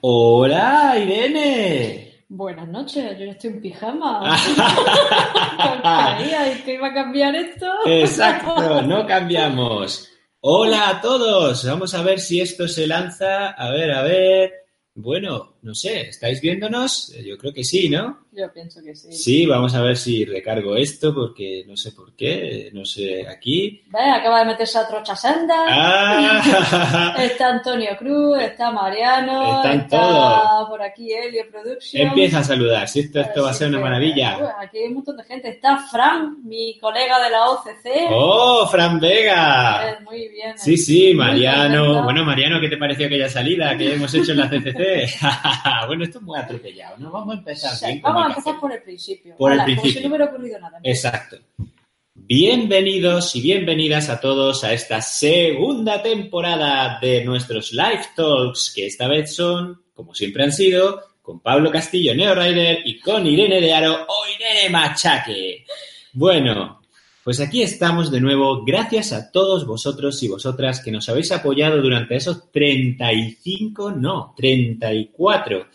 Hola, Irene. Buenas noches, yo ya estoy en pijama. ¿Creíais que iba a cambiar esto? Exacto, no cambiamos. Hola a todos. Vamos a ver si esto se lanza. A ver, a ver. Bueno, no sé, ¿estáis viéndonos? Eh, Yo creo que sí, ¿no? Yo pienso que sí. Sí, vamos a ver si recargo esto porque no sé por qué, no sé, aquí. Ve, acaba de meterse a Trocha Senda. ¡Ah! Está Antonio Cruz, está Mariano, Están está todos. por aquí Helio Production. Empieza a saludar, si esto, esto va a ser una maravilla. aquí hay un montón de gente. Está Fran, mi colega de la OCC. ¡Oh, Fran Vega! Eh, Muy bien. Sí, sí, Muy Mariano. Bueno, Mariano, ¿qué te pareció aquella salida que hemos hecho en la CCC? bueno, esto es muy atropellado, ¿no? Vamos a empezar Sí, bien. como vamos a empezar por el principio. Por el Hala, Como principio. si no hubiera ocurrido nada. Exacto. Bienvenidos y bienvenidas a todos a esta segunda temporada de nuestros Live Talks, que esta vez son, como siempre han sido, con Pablo Castillo, Neo Rider, y con Irene de Aro o Irene Machaque. Bueno, pues aquí estamos de nuevo, gracias a todos vosotros y vosotras que nos habéis apoyado durante esos 35, no, 34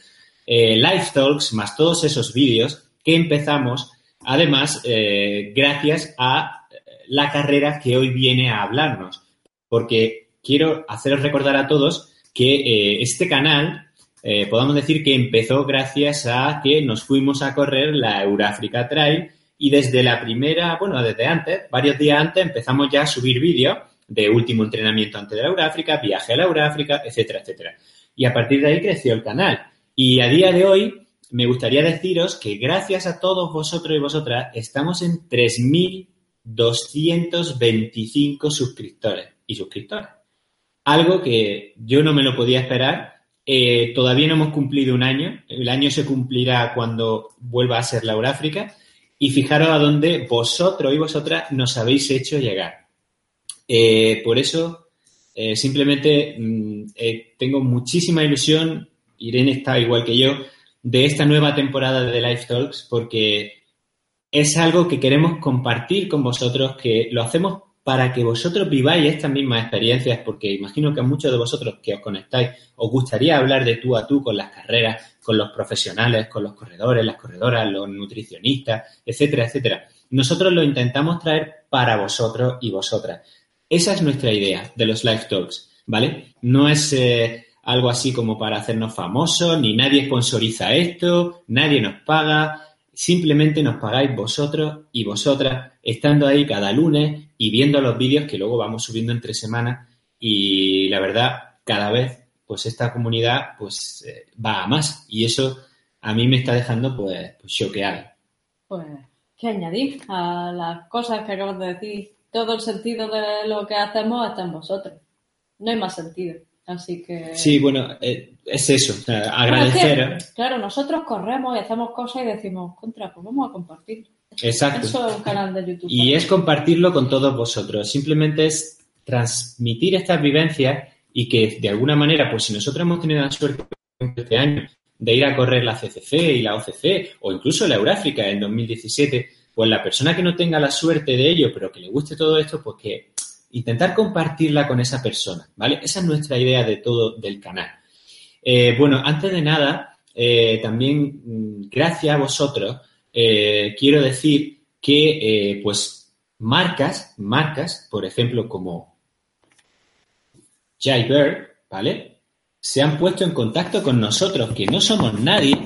eh, Live Talks, más todos esos vídeos que empezamos. Además, eh, gracias a la carrera que hoy viene a hablarnos, porque quiero haceros recordar a todos que eh, este canal, eh, podamos decir que empezó gracias a que nos fuimos a correr la Eurafrica Trail y desde la primera, bueno, desde antes, varios días antes, empezamos ya a subir vídeos de último entrenamiento antes de la Euráfrica, viaje a la Euráfrica, etcétera, etcétera. Y a partir de ahí creció el canal. Y a día de hoy me gustaría deciros que gracias a todos vosotros y vosotras estamos en 3.225 suscriptores y suscriptoras. Algo que yo no me lo podía esperar. Eh, todavía no hemos cumplido un año. El año se cumplirá cuando vuelva a ser la Euráfrica. Y fijaros a dónde vosotros y vosotras nos habéis hecho llegar. Eh, por eso, eh, simplemente mm, eh, tengo muchísima ilusión. Irene está igual que yo de esta nueva temporada de Live Talks porque es algo que queremos compartir con vosotros, que lo hacemos para que vosotros viváis estas mismas experiencias, porque imagino que a muchos de vosotros que os conectáis os gustaría hablar de tú a tú con las carreras, con los profesionales, con los corredores, las corredoras, los nutricionistas, etcétera, etcétera. Nosotros lo intentamos traer para vosotros y vosotras. Esa es nuestra idea de los Live Talks, ¿vale? No es... Eh, algo así como para hacernos famosos, ni nadie sponsoriza esto, nadie nos paga, simplemente nos pagáis vosotros y vosotras estando ahí cada lunes y viendo los vídeos que luego vamos subiendo entre semanas y la verdad cada vez pues esta comunidad pues eh, va a más y eso a mí me está dejando pues, pues choqueado. Pues, ¿qué añadir a las cosas que acabas de decir? Todo el sentido de lo que hacemos está en vosotros. No hay más sentido. Así que. Sí, bueno, eh, es eso, o sea, Bueno, agradecer. es que, claro, nosotros corremos y hacemos cosas y decimos, contra, pues vamos a compartir. Exacto. Eso es un canal de YouTube. Y es compartirlo con todos vosotros. Simplemente es transmitir estas vivencias y que de alguna manera, pues si nosotros hemos tenido la suerte este año de ir a correr la CCC y la OCC o incluso la Euráfrica en 2017, pues la persona que no tenga la suerte de ello, pero que le guste todo esto, pues que intentar compartirla con esa persona, ¿vale? Esa es nuestra idea de todo del canal. Eh, bueno, antes de nada, eh, también mm, gracias a vosotros, eh, quiero decir que, pues, marcas, marcas, por ejemplo, como Jaybird, ¿vale? Se han puesto en contacto con nosotros, que no somos nadie,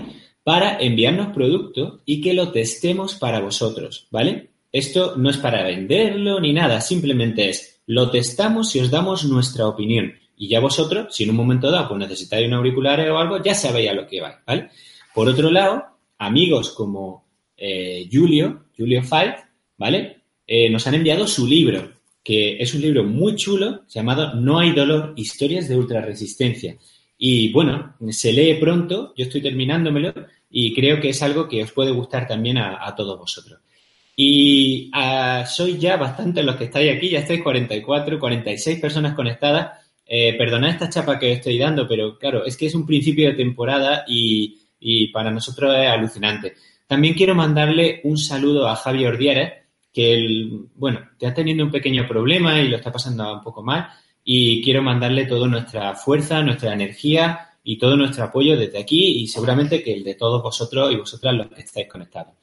para enviarnos productos y que lo testemos para vosotros, ¿vale? Esto no es para venderlo ni nada, simplemente es lo testamos y os damos nuestra opinión. Y ya vosotros, si en un momento dado pues necesitáis un auricular o algo, ya sabéis a lo que vais, ¿vale? Por otro lado, amigos como eh, Julio, Julio Fight, ¿vale? Eh, nos han enviado su libro, que es un libro muy chulo llamado No hay dolor, historias de ultrarresistencia. Y bueno, se lee pronto, yo estoy terminándomelo y creo que es algo que os puede gustar también a, a todos vosotros. Y uh, sois ya bastante los que estáis aquí, ya estáis 44, 46 personas conectadas. Eh, perdonad esta chapa que estoy dando, pero claro, es que es un principio de temporada y, y para nosotros es alucinante. También quiero mandarle un saludo a Javi Ordieres, que él, bueno, está teniendo un pequeño problema y lo está pasando un poco mal. Y quiero mandarle toda nuestra fuerza, nuestra energía y todo nuestro apoyo desde aquí y seguramente que el de todos vosotros y vosotras los que estáis conectados.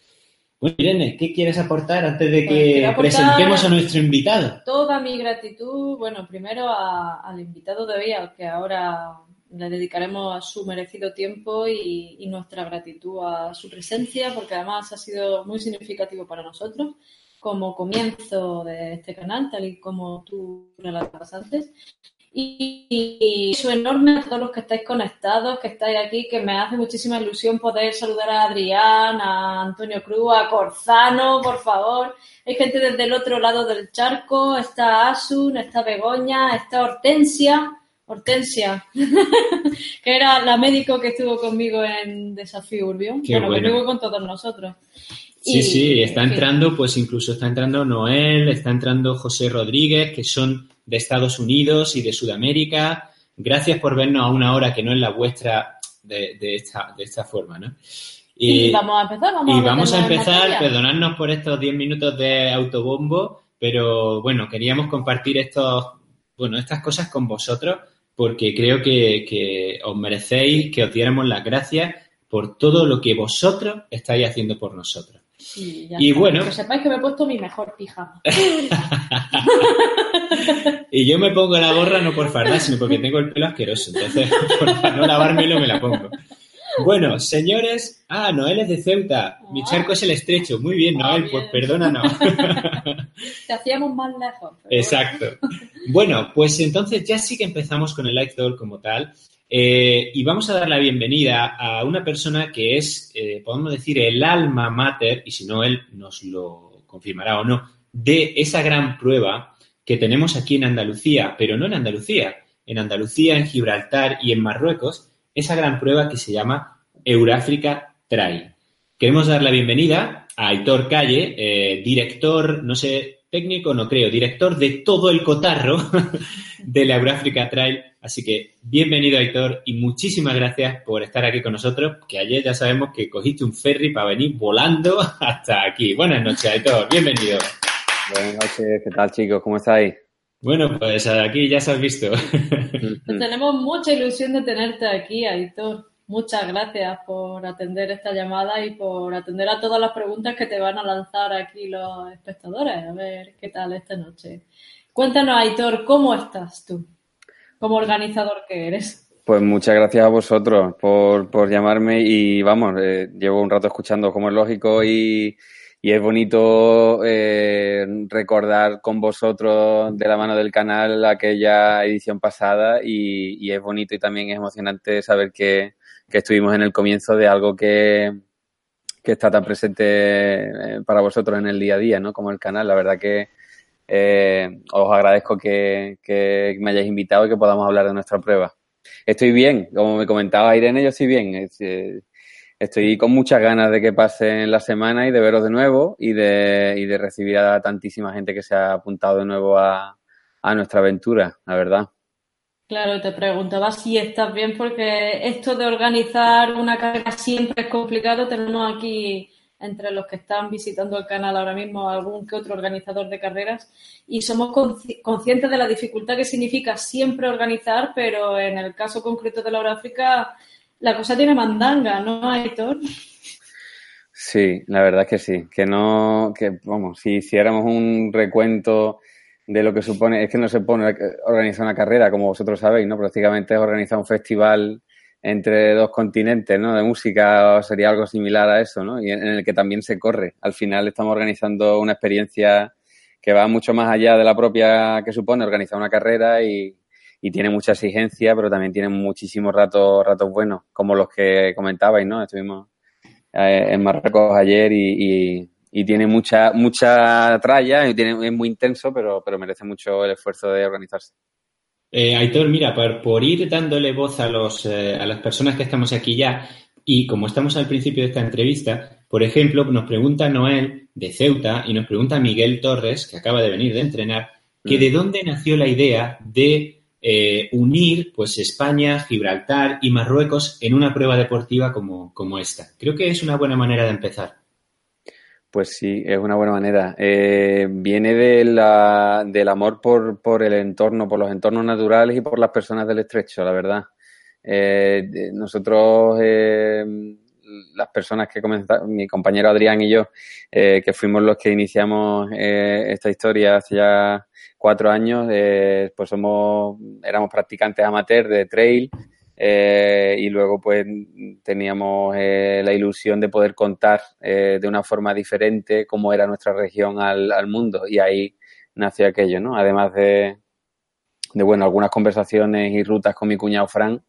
Bueno, Irene, ¿qué quieres aportar antes de Pues que presentemos a nuestro invitado? Toda mi gratitud, bueno, primero a- al invitado de hoy, al que ahora le dedicaremos a su merecido tiempo y, y nuestra gratitud a su presencia, porque además ha sido muy significativo para nosotros como comienzo de este canal, tal y como tú relatabas antes. Y, y eso enorme a todos los que estáis conectados, que estáis aquí, que me hace muchísima ilusión poder saludar a Adrián, a Antonio Cruz, a Corzano, por favor. Hay gente desde el otro lado del charco, está Asun, está Begoña, está Hortensia, Hortensia, que era la médico que estuvo conmigo en Desafío Urbión, Qué bueno, bueno. y con todos nosotros. Sí, Y, sí, está fin, entrando, pues incluso está entrando Noel, está entrando José Rodríguez, que son de Estados Unidos y de Sudamérica. Gracias por vernos a una hora que no es la vuestra de, de esta, de esta forma, ¿no? Y, vamos a empezar, vamos y a vamos a empezar, perdonadnos por estos 10 minutos de autobombo, pero bueno, queríamos compartir estos, bueno, estas cosas con vosotros porque creo que, que os merecéis que os diéramos las gracias por todo lo que vosotros estáis haciendo por nosotros. Ya Y está. bueno. Que sepáis que me he puesto mi mejor pijama. Y yo me pongo la gorra no por fardar, sino porque tengo el pelo asqueroso. Entonces, por no lavármelo, me la pongo. Bueno, señores. Ah, Noel es de Ceuta. Mi Ah. charco es el estrecho. Muy bien, Ah, Noel, bien. pues perdónanos. Te hacíamos más lejos. Exacto. Bueno, pues entonces ya sí que empezamos con el Light Doll como tal. Eh, y vamos a dar la bienvenida a una persona que es, eh, podemos decir, el alma mater, y si no, él nos lo confirmará o no, de esa gran prueba que tenemos aquí en Andalucía, pero no en Andalucía, en Andalucía, en Gibraltar y en Marruecos, esa gran prueba que se llama Euráfrica Trail. Queremos dar la bienvenida a Aitor Calle, eh, director, no sé, técnico, no creo, director de todo el cotarro de la Euráfrica Trail. Así que bienvenido, Aitor, y muchísimas gracias por estar aquí con nosotros, que ayer ya sabemos que cogiste un ferry para venir volando hasta aquí. Buenas noches, Aitor, bienvenido. Buenas noches, ¿qué tal chicos? ¿Cómo estáis? Bueno, pues aquí ya se has visto. Pues tenemos mucha ilusión de tenerte aquí, Aitor. Muchas gracias por atender esta llamada y por atender a todas las preguntas que te van a lanzar aquí los espectadores. A ver qué tal esta noche. Cuéntanos, Aitor, ¿cómo estás tú? Como organizador que eres. Pues muchas gracias a vosotros por, por llamarme y vamos, eh, llevo un rato escuchando como es lógico y, y es bonito eh, recordar con vosotros de la mano del canal aquella edición pasada y, y es bonito y también es emocionante saber que, que estuvimos en el comienzo de algo que, que está tan presente eh, para vosotros en el día a día, ¿no? Como el canal. La verdad que eh, os agradezco que, me hayáis invitado y que podamos hablar de nuestra prueba. Estoy bien, como me comentaba Irene, yo estoy bien. Eh, estoy con muchas ganas de que pasen la semana y de veros de nuevo y de, recibir a tantísima gente que se ha apuntado de nuevo a, a nuestra aventura, la verdad. Claro, te preguntaba si estás bien porque esto de organizar una carrera siempre es complicado. Tenemos aquí entre los que están visitando el canal ahora mismo algún que otro organizador de carreras y somos consci- conscientes de la dificultad que significa siempre organizar, pero en el caso concreto de la África la cosa tiene mandanga, ¿no, Aitor? Sí, la verdad es que sí. Que no, que vamos, si hiciéramos un recuento de lo que supone, es que no se pone organizar una carrera, como vosotros sabéis, ¿no? Prácticamente es organizar un festival entre dos continentes, ¿no? De música sería algo similar a eso, ¿no? Y en el que también se corre. Al final estamos organizando una experiencia que va mucho más allá de la propia que supone organizar una carrera y, y tiene mucha exigencia, pero también tiene muchísimos ratos, ratos buenos, como los que comentabais, ¿no? Estuvimos eh, en Marruecos ayer y, y, y tiene mucha mucha tralla, y tiene, es muy intenso, pero, pero merece mucho el esfuerzo de organizarse. Eh, Aitor, mira, por, por ir dándole voz a, los, eh, a las personas que estamos aquí ya, y como estamos al principio de esta entrevista, por ejemplo, nos pregunta Noel de Ceuta y nos pregunta Miguel Torres, que acaba de venir de entrenar, que Mm. de dónde nació la idea de eh, unir pues España, Gibraltar y Marruecos en una prueba deportiva como, como esta. Creo que es una buena manera de empezar. Pues sí, es una buena manera. Eh, viene de la, del amor por, por el entorno, por los entornos naturales y por las personas del estrecho, la verdad. Eh, nosotros, eh, las personas que comenzaron, mi compañero Adrián y yo, eh, que fuimos los que iniciamos esta historia hace ya cuatro años, pues somos, éramos practicantes amateurs de trail y luego pues teníamos la ilusión de poder contar de una forma diferente cómo era nuestra región al, al mundo y ahí nació aquello, ¿no? Además de, de bueno, algunas conversaciones y rutas con mi cuñado Fran,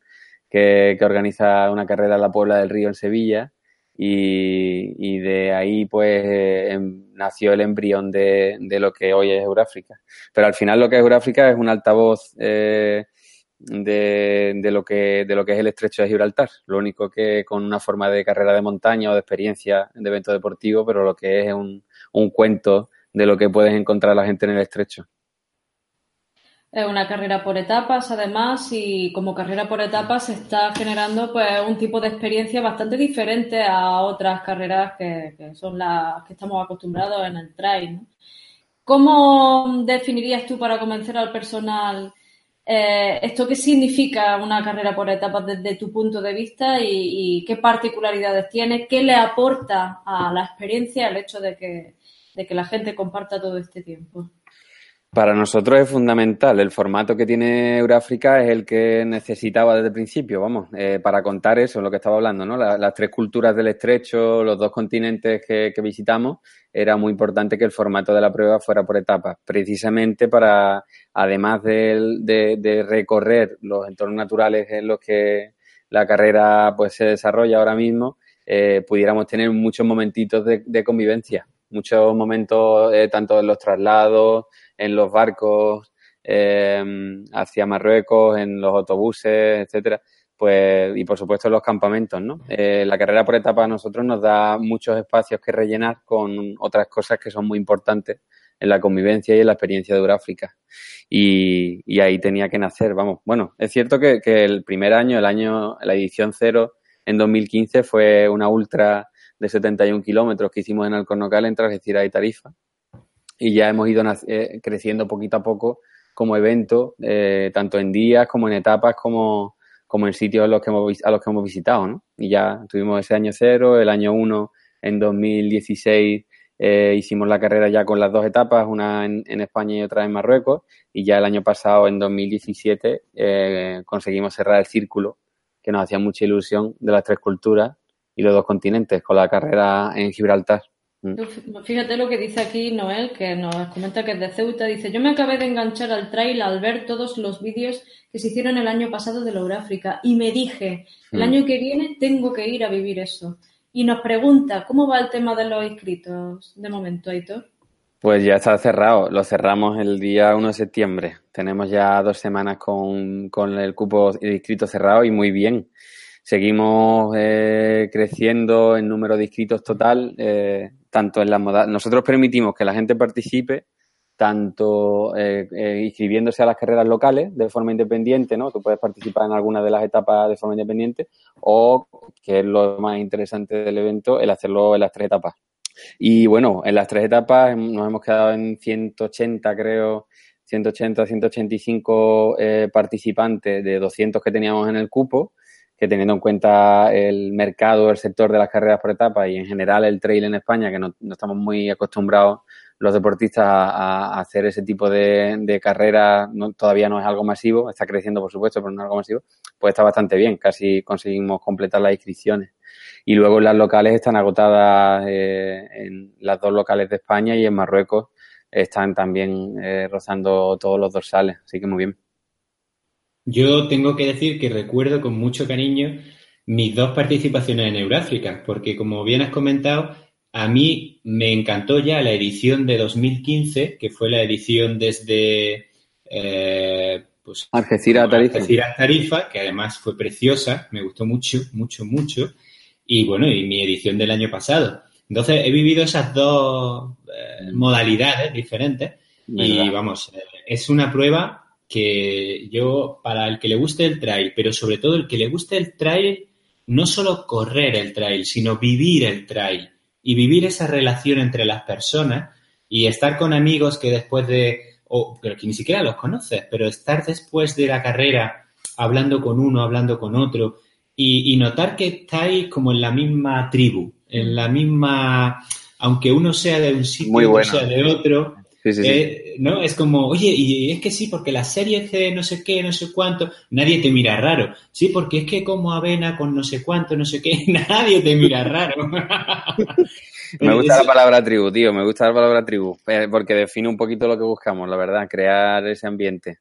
que, organiza una carrera en la Puebla del Río en Sevilla. Y, de ahí pues em, nació el embrión de, lo que hoy es Euráfrica. Pero al final lo que es Euráfrica es un altavoz eh, de, lo que, de lo que es el estrecho de Gibraltar. Lo único que con una forma de carrera de montaña o de experiencia de evento deportivo, pero lo que es un, un cuento de lo que puedes encontrar la gente en el estrecho. Es una carrera por etapas, además, y como carrera por etapas se está generando pues un tipo de experiencia bastante diferente a otras carreras que, son las que estamos acostumbrados en el trail. ¿Cómo definirías tú para convencer al personal eh, esto qué significa una carrera por etapas desde tu punto de vista y, qué particularidades tiene? ¿Qué le aporta a la experiencia el hecho de que, de que la gente comparta todo este tiempo? Para nosotros es fundamental. El formato que tiene Euráfrica es el que necesitaba desde el principio, vamos, eh, para contar eso, lo que estaba hablando, ¿no? las tres culturas del estrecho, los dos continentes que, visitamos, era muy importante que el formato de la prueba fuera por etapas, precisamente para, además de, recorrer los entornos naturales en los que la carrera pues se desarrolla ahora mismo, eh, pudiéramos tener muchos momentitos de, convivencia, muchos momentos eh, tanto en los traslados, en los barcos em, hacia Marruecos, en los autobuses, etcétera, pues, y por supuesto en los campamentos, ¿no? Eh, la carrera por etapa a nosotros nos da muchos espacios que rellenar con otras cosas que son muy importantes en la convivencia y en la experiencia de Euráfrica. Y, y ahí tenía que nacer, vamos. Bueno, es cierto que, que, el primer año, el año, la edición cero en 2015 fue una ultra de 71 kilómetros que hicimos en Alcornocal entre Algeciras y Tarifa y ya hemos ido eh, creciendo poquito a poco como evento, eh, tanto en días como en etapas, como, como en sitios a los, que hemos, a los que hemos visitado, ¿no? Y ya tuvimos ese año cero, el año uno en 2016 eh, hicimos la carrera ya con las dos etapas, una en, en, España y otra en Marruecos, y ya el año pasado, en 2017, eh, conseguimos cerrar el círculo, que nos hacía mucha ilusión, de las tres culturas y los dos continentes, con la carrera en Gibraltar. Mm. Fíjate lo que dice aquí Noel, que nos comenta que es de Ceuta. Dice, yo me acabé de enganchar al trail al ver todos los vídeos que se hicieron el año pasado de Lauráfrica y me dije, el mm. año que viene tengo que ir a vivir eso. Y nos pregunta, ¿cómo va el tema de los inscritos de momento, Aitor? Pues ya está cerrado, lo cerramos el día 1 de septiembre. Tenemos ya dos semanas con, con el cupo de inscritos cerrado y muy bien. Seguimos eh, creciendo en número de inscritos total, eh, tanto en las modalidades. Nosotros permitimos que la gente participe tanto eh, inscribiéndose a las carreras locales de forma independiente, ¿no? Tú puedes participar en alguna de las etapas de forma independiente o, que es lo más interesante del evento, el hacerlo en las tres etapas. Y bueno, en las tres etapas nos hemos quedado en 180, creo, 180, 185 participantes de 200 que teníamos en el cupo que teniendo en cuenta el mercado, el sector de las carreras por etapas y en general el trail en España, que no, estamos muy acostumbrados los deportistas a, hacer ese tipo de, carreras, todavía no es algo masivo, está creciendo por supuesto, pero no es algo masivo, pues está bastante bien, casi conseguimos completar las inscripciones. Y luego las locales están agotadas eh, en las dos locales de España y en Marruecos están también eh, rozando todos los dorsales, así que muy bien. Yo tengo que decir que recuerdo con mucho cariño mis dos participaciones en Euráfrica, porque como bien has comentado, a mí me encantó ya la edición de 2015, que fue la edición desde eh, pues, Algeciras Tarifa. Algeciras Tarifa, que además fue preciosa, me gustó mucho, mucho, mucho. Y bueno, y mi edición del año pasado. Entonces he vivido esas dos eh, modalidades diferentes y vamos, eh, es una prueba que yo, para el que le guste el trail, pero sobre todo el que le guste el trail, no solo correr el trail, sino vivir el trail y vivir esa relación entre las personas y estar con amigos que después de, o pero que ni siquiera los conoces, pero estar después de la carrera hablando con uno, hablando con otro, y, notar que estáis como en la misma tribu, en la misma, aunque uno sea de un sitio, y otro sea de otro, eh, ¿no? Es como, oye, y es que sí, porque la serie de no sé qué, no sé cuánto, nadie te mira raro. Sí, porque es que como avena con no sé cuánto, no sé qué, nadie te mira raro. me gusta la palabra tribu, tío, me gusta la palabra tribu, eh, porque define un poquito lo que buscamos, la verdad, crear ese ambiente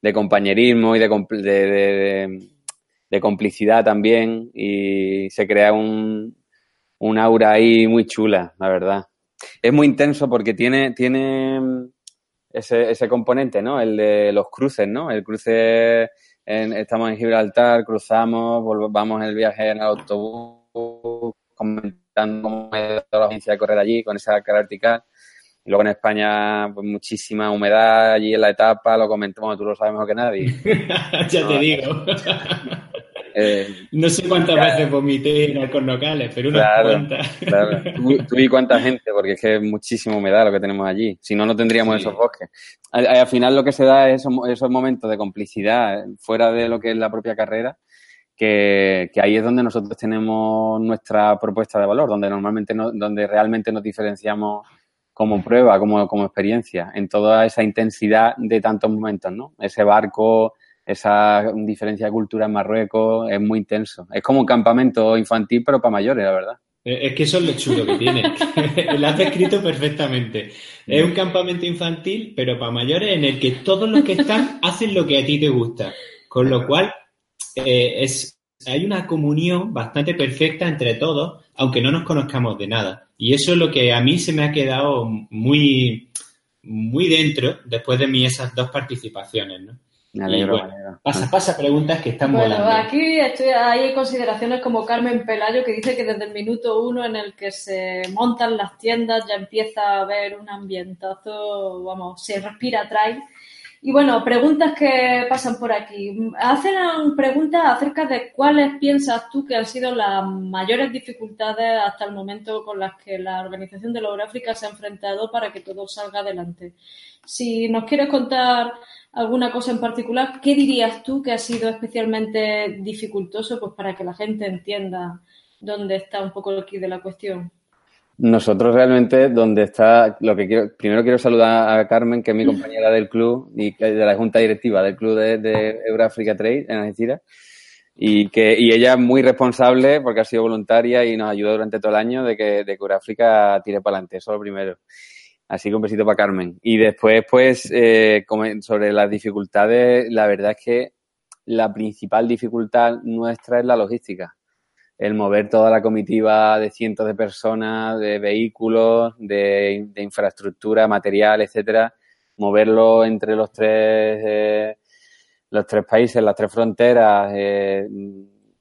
de compañerismo y de, de, complicidad también, y se crea un, un aura ahí muy chula, la verdad es muy intenso porque tiene, tiene mm, ese, ese componente, ¿no? El de los cruces, ¿no? El cruce, estamos en Gibraltar, cruzamos, vamos el viaje en el autobús, comentando cómo es la agencia de correr allí con esa cara vertical. Y luego en España, pues muchísima humedad allí en la etapa, lo comentamos, tú lo sabes mejor que nadie. ya te digo. Eh, no sé cuántas veces vomité en locales, pero unas cuantas. Claro. ¿Tú, y cuánta gente, porque es que es muchísima humedad lo que tenemos allí. Si no, no tendríamos esos bosques. Al, final lo que se da es esos, momentos de complicidad fuera de lo que es la propia carrera, que, ahí es donde nosotros tenemos nuestra propuesta de valor, donde normalmente no, donde realmente nos diferenciamos como prueba, como, como experiencia, en toda esa intensidad de tantos momentos, ¿no? Ese barco esa diferencia de cultura en Marruecos es muy intenso. Es como un campamento infantil, pero para mayores, la verdad. Es que eso es lo chulo que tiene. lo has descrito perfectamente. Es un campamento infantil, pero para mayores, en el que todos los que están hacen lo que a ti te gusta. Con lo cual, eh, es, hay una comunión bastante perfecta entre todos, aunque no nos conozcamos de nada. Y eso es lo que a mí se me ha quedado muy, muy dentro después de mi esas dos participaciones, ¿no? Me alegro, Pasa, pasa preguntas que están bueno, Aquí estoy, hay consideraciones como Carmen Pelayo que dice que desde el minuto uno en el que se montan las tiendas ya empieza a haber un ambientazo, vamos, se respira trail. Y bueno, preguntas que pasan por aquí. Hacen preguntas acerca de cuáles piensas tú que han sido las mayores dificultades hasta el momento con las que la Organización de la Euráfrica se ha enfrentado para que todo salga adelante. Si nos quieres contar alguna cosa en particular, ¿qué dirías tú que ha sido especialmente dificultoso pues, para que la gente entienda dónde está un poco el kit de la cuestión? Nosotros realmente, donde está, lo que quiero, primero quiero saludar a Carmen, que es mi compañera del club y de la junta directiva del club de, de Eurafrica Trade en Algeciras, y que y ella es muy responsable porque ha sido voluntaria y nos ayudó durante todo el año de que, de que Eurafrica tire para adelante, eso es lo primero. Así que un besito para Carmen. Y después, pues, eh, sobre las dificultades, la verdad es que la principal dificultad nuestra es la logística. El mover toda la comitiva de cientos de personas, de vehículos, de, infraestructura, material, etcétera, moverlo entre los tres, eh, los tres países, las tres fronteras, eh,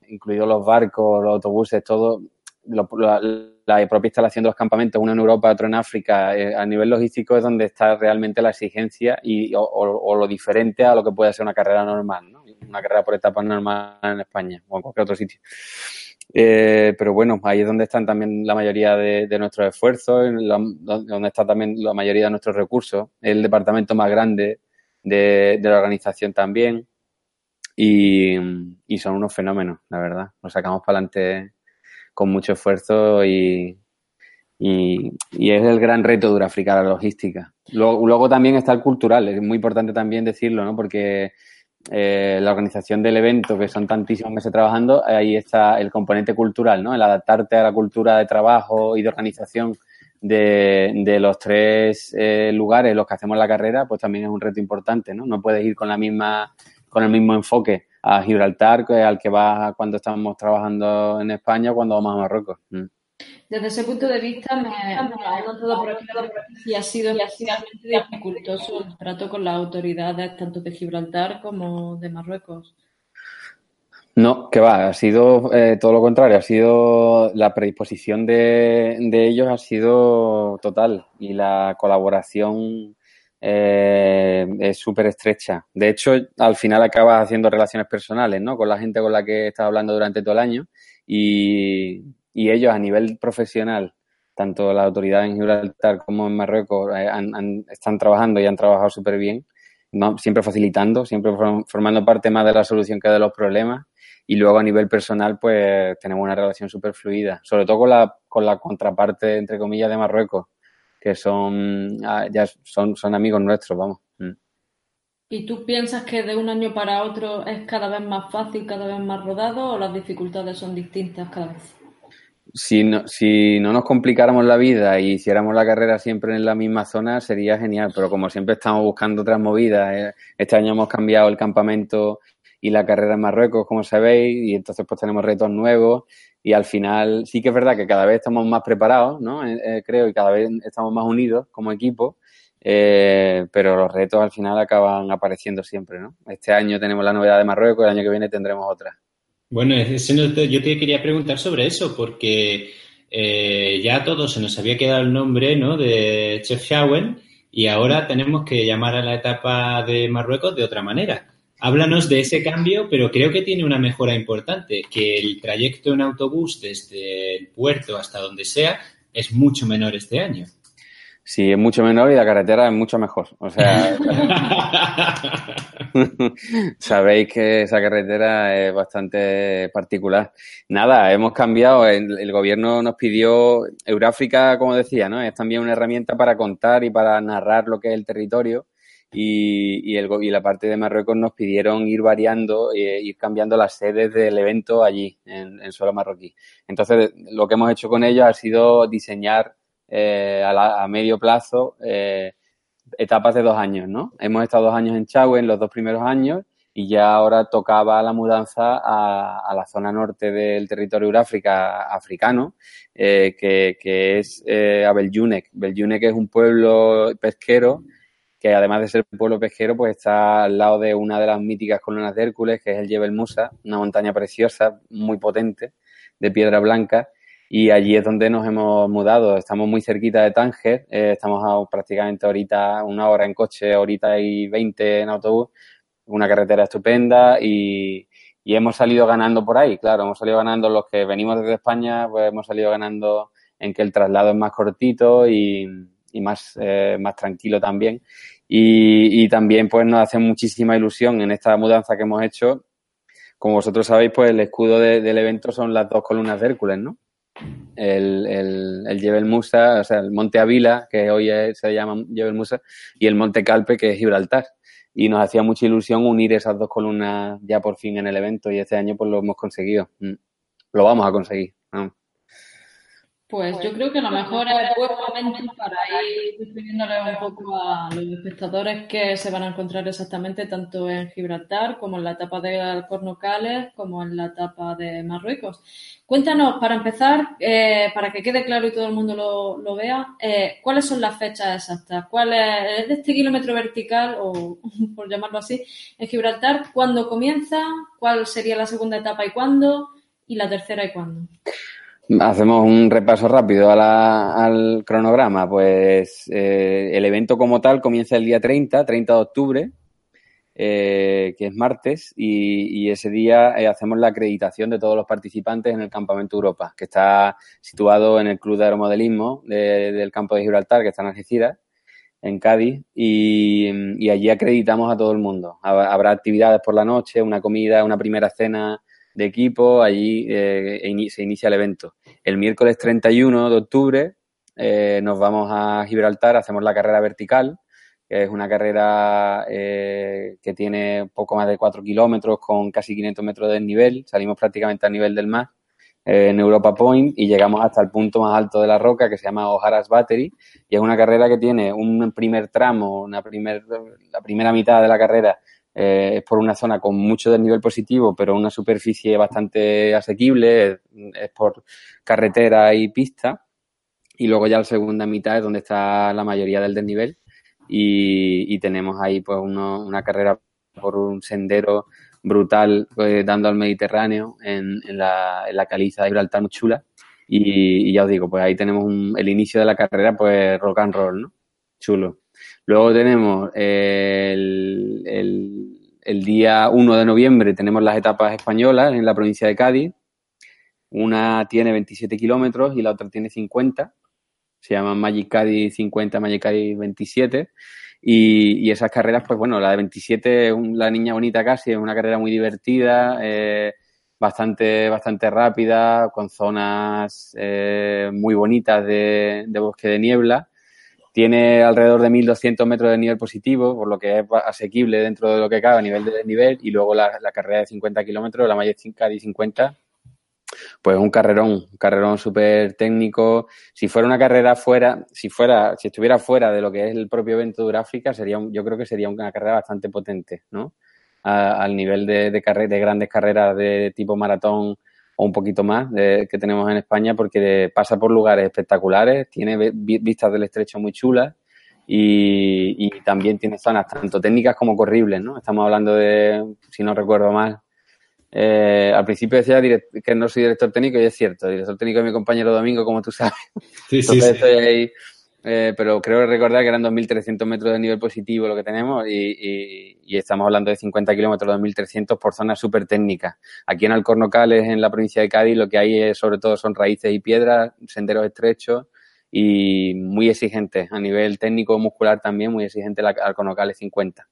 incluidos los barcos, los autobuses, todo, la, propia instalación de los campamentos, uno en Europa, otro en África, eh, a nivel logístico es donde está realmente la exigencia y, o, lo diferente a lo que puede ser una carrera normal, ¿no? una carrera por etapas normal en España o en cualquier otro sitio. Eh, pero bueno, ahí es donde están también la mayoría de, nuestros esfuerzos, donde está también la mayoría de nuestros recursos, el departamento más grande de, la organización también. Y, y, son unos fenómenos, la verdad. Nos sacamos para adelante con mucho esfuerzo y, y, es el gran reto de Urafrica, la logística. Luego, luego, también está el cultural, es muy importante también decirlo, ¿no? Porque eh, la organización del evento, que son tantísimos meses trabajando, ahí está el componente cultural, ¿no? El adaptarte a la cultura de trabajo y de organización de, de los tres eh, lugares los que hacemos la carrera, pues también es un reto importante, ¿no? No puedes ir con la misma, con el mismo enfoque a Gibraltar, al que va cuando estamos trabajando en España cuando vamos a Marruecos. Mm. Desde ese punto de vista, me, ha notado por aquí y ha sido especialmente dificultoso el trato con las autoridades tanto de Gibraltar como de Marruecos. No, que va, ha sido eh, todo lo contrario, ha sido la predisposición de, de ellos ha sido total y la colaboración eh, es súper estrecha. De hecho, al final acabas haciendo relaciones personales, ¿no? Con la gente con la que estás hablando durante todo el año y, ellos a nivel profesional, tanto la autoridad en Gibraltar como en Marruecos, eh, están trabajando y han trabajado súper bien siempre facilitando, siempre formando parte más de la solución que de los problemas. Y luego a nivel personal, pues tenemos una relación súper fluida, sobre todo con la, con la contraparte, entre comillas, de Marruecos, que son, ah, ya son, son amigos nuestros, vamos. Mm. ¿Y tú piensas que de un año para otro es cada vez más fácil, cada vez más rodado o las dificultades son distintas cada vez? Si no, si no nos complicáramos la vida y hiciéramos la carrera siempre en la misma zona, sería genial. Pero como siempre estamos buscando otras movidas, eh, este año hemos cambiado el campamento y la carrera en Marruecos, como sabéis, y entonces pues tenemos retos nuevos y al final sí que es verdad que cada vez estamos más preparados, ¿no? Eh, eh, creo, y cada vez estamos más unidos como equipo, pero los retos al final acaban apareciendo siempre, ¿no? Este año tenemos la novedad de Marruecos, el año que viene tendremos otra. Bueno, yo te quería preguntar sobre eso, porque eh, ya a todos se nos había quedado el nombre ¿no? de Chefchaouen y ahora tenemos que llamar a la etapa de Marruecos de otra manera. Háblanos de ese cambio, pero creo que tiene una mejora importante, que el trayecto en autobús desde el puerto hasta donde sea es mucho menor este año. Sí, es mucho menor y la carretera es mucho mejor. O sea, sabéis que esa carretera es bastante particular. Nada, hemos cambiado. El, gobierno nos pidió, Euráfrica, como decía, ¿no? Es también una herramienta para contar y para narrar lo que es el territorio. Y, y, el, y la parte de Marruecos nos pidieron ir variando e ir cambiando las sedes del evento allí, en, en suelo marroquí. Entonces, lo que hemos hecho con ellos ha sido diseñar eh, a, medio plazo eh, etapas de dos años, ¿no? Hemos estado dos años en Chagüe en los dos primeros años y ya ahora tocaba la mudanza a, la zona norte del territorio Euráfrica africano, eh, que, es eh, a Beljunek. Beljunek es un pueblo pesquero que además de ser pueblo pesquero, pues está al lado de una de las míticas columnas de Hércules, que es el Jebel Musa, una montaña preciosa, muy potente, de piedra blanca, y allí es donde nos hemos mudado. Estamos muy cerquita de Tánger, eh, estamos a prácticamente ahorita una hora en coche, ahorita y 20 en autobús, una carretera estupenda y, hemos salido ganando por ahí, claro, hemos salido ganando los que venimos desde España, pues hemos salido ganando en que el traslado es más cortito y, más, eh, más tranquilo también. Y, también pues nos hace muchísima ilusión en esta mudanza que hemos hecho. Como vosotros sabéis, pues el escudo del evento son las dos columnas de Hércules, ¿no? el, el, el Jebel Musa, o sea, el Monte Avila, que hoy se llama Jebel Musa, y el Monte Calpe, que es Gibraltar. Y nos hacía mucha ilusión unir esas dos columnas ya por fin en el evento y este año pues lo hemos conseguido. Mm. Lo vamos a conseguir. Pues yo creo que lo mejor es buen momento para ir describiéndole un poco a los espectadores que se van a encontrar exactamente tanto en Gibraltar como en la etapa de Cornocales como en la etapa de Marruecos. Cuéntanos, para empezar, eh, para que quede claro y todo el mundo lo, vea, eh, ¿cuáles son las fechas exactas? ¿Cuál es, de este kilómetro vertical, o por llamarlo así, en Gibraltar? ¿Cuándo comienza? ¿Cuál sería la segunda etapa y cuándo? ¿Y la tercera y cuándo? Hacemos un repaso rápido al cronograma. Pues eh, el evento como tal comienza el día 30, 30 de octubre, eh, que es martes, y, ese día eh, hacemos la acreditación de todos los participantes en el Campamento Europa, que está situado en el Club de Aeromodelismo del campo de Gibraltar, que está en Algeciras, en Cádiz, y, allí acreditamos a todo el mundo. Habrá actividades por la noche, una comida, una primera cena de equipo, allí eh, se inicia el evento. El miércoles 31 de octubre eh, nos vamos a Gibraltar, hacemos la carrera vertical, que es una carrera eh, que tiene poco más de 4 kilómetros con casi 500 metros de desnivel, salimos prácticamente a nivel del mar en Europa Point y llegamos hasta el punto más alto de la roca que se llama O'Hara's Battery y es una carrera que tiene un primer tramo, una primer, la primera mitad de la carrera eh, es por una zona con mucho desnivel positivo, pero una superficie bastante asequible, es, por carretera y pista. Y luego ya la segunda mitad es donde está la mayoría del desnivel. Y, tenemos ahí pues una carrera por un sendero brutal pues, dando al Mediterráneo en, la, en la caliza de Gibraltar muy chula. Y, ya os digo, pues ahí tenemos el inicio de la carrera, pues rock and roll, ¿no? Chulo. Luego tenemos el, el, día 1 de noviembre, tenemos las etapas españolas en la provincia de Cádiz. Una tiene 27 kilómetros y la otra tiene 50. Se llaman Magic Cádiz 50, Magic Cádiz 27. Y, y, esas carreras, pues bueno, la de 27, la niña bonita casi, es una carrera muy divertida, eh, bastante, bastante rápida, con zonas eh, muy bonitas de, de, bosque de niebla. Tiene alrededor de 1.200 metros de nivel positivo, por lo que es asequible dentro de lo que cabe a nivel de desnivel. Y luego la, carrera de 50 kilómetros, la Maya Cádiz 50, pues un carrerón, un carrerón súper técnico. Si fuera una carrera fuera, si fuera, si estuviera fuera de lo que es el propio evento de Uráfrica, sería un, yo creo que sería una carrera bastante potente, ¿no? A, al nivel de, de, de grandes carreras de tipo maratón o un poquito más de, que tenemos en España, porque pasa por lugares espectaculares, tiene vistas del estrecho muy chulas. Y, y también tiene zonas tanto técnicas como corribles, ¿no? Estamos hablando de, si no recuerdo mal, eh, al principio decía que no soy director técnico y es cierto, director técnico es mi compañero Domingo, como tú sabes. Sí, Entonces sí, estoy ahí, eh, pero creo recordar que eran 2.300 metros de nivel positivo lo que tenemos y, estamos hablando de 50 kilómetros, 2.300 por zonas súper técnicas. Aquí en Alcornocales, en la provincia de Cádiz, lo que hay es, sobre todo son raíces y piedras, senderos estrechos y muy exigentes a nivel técnico muscular también, muy exigente la Alcornocales 50.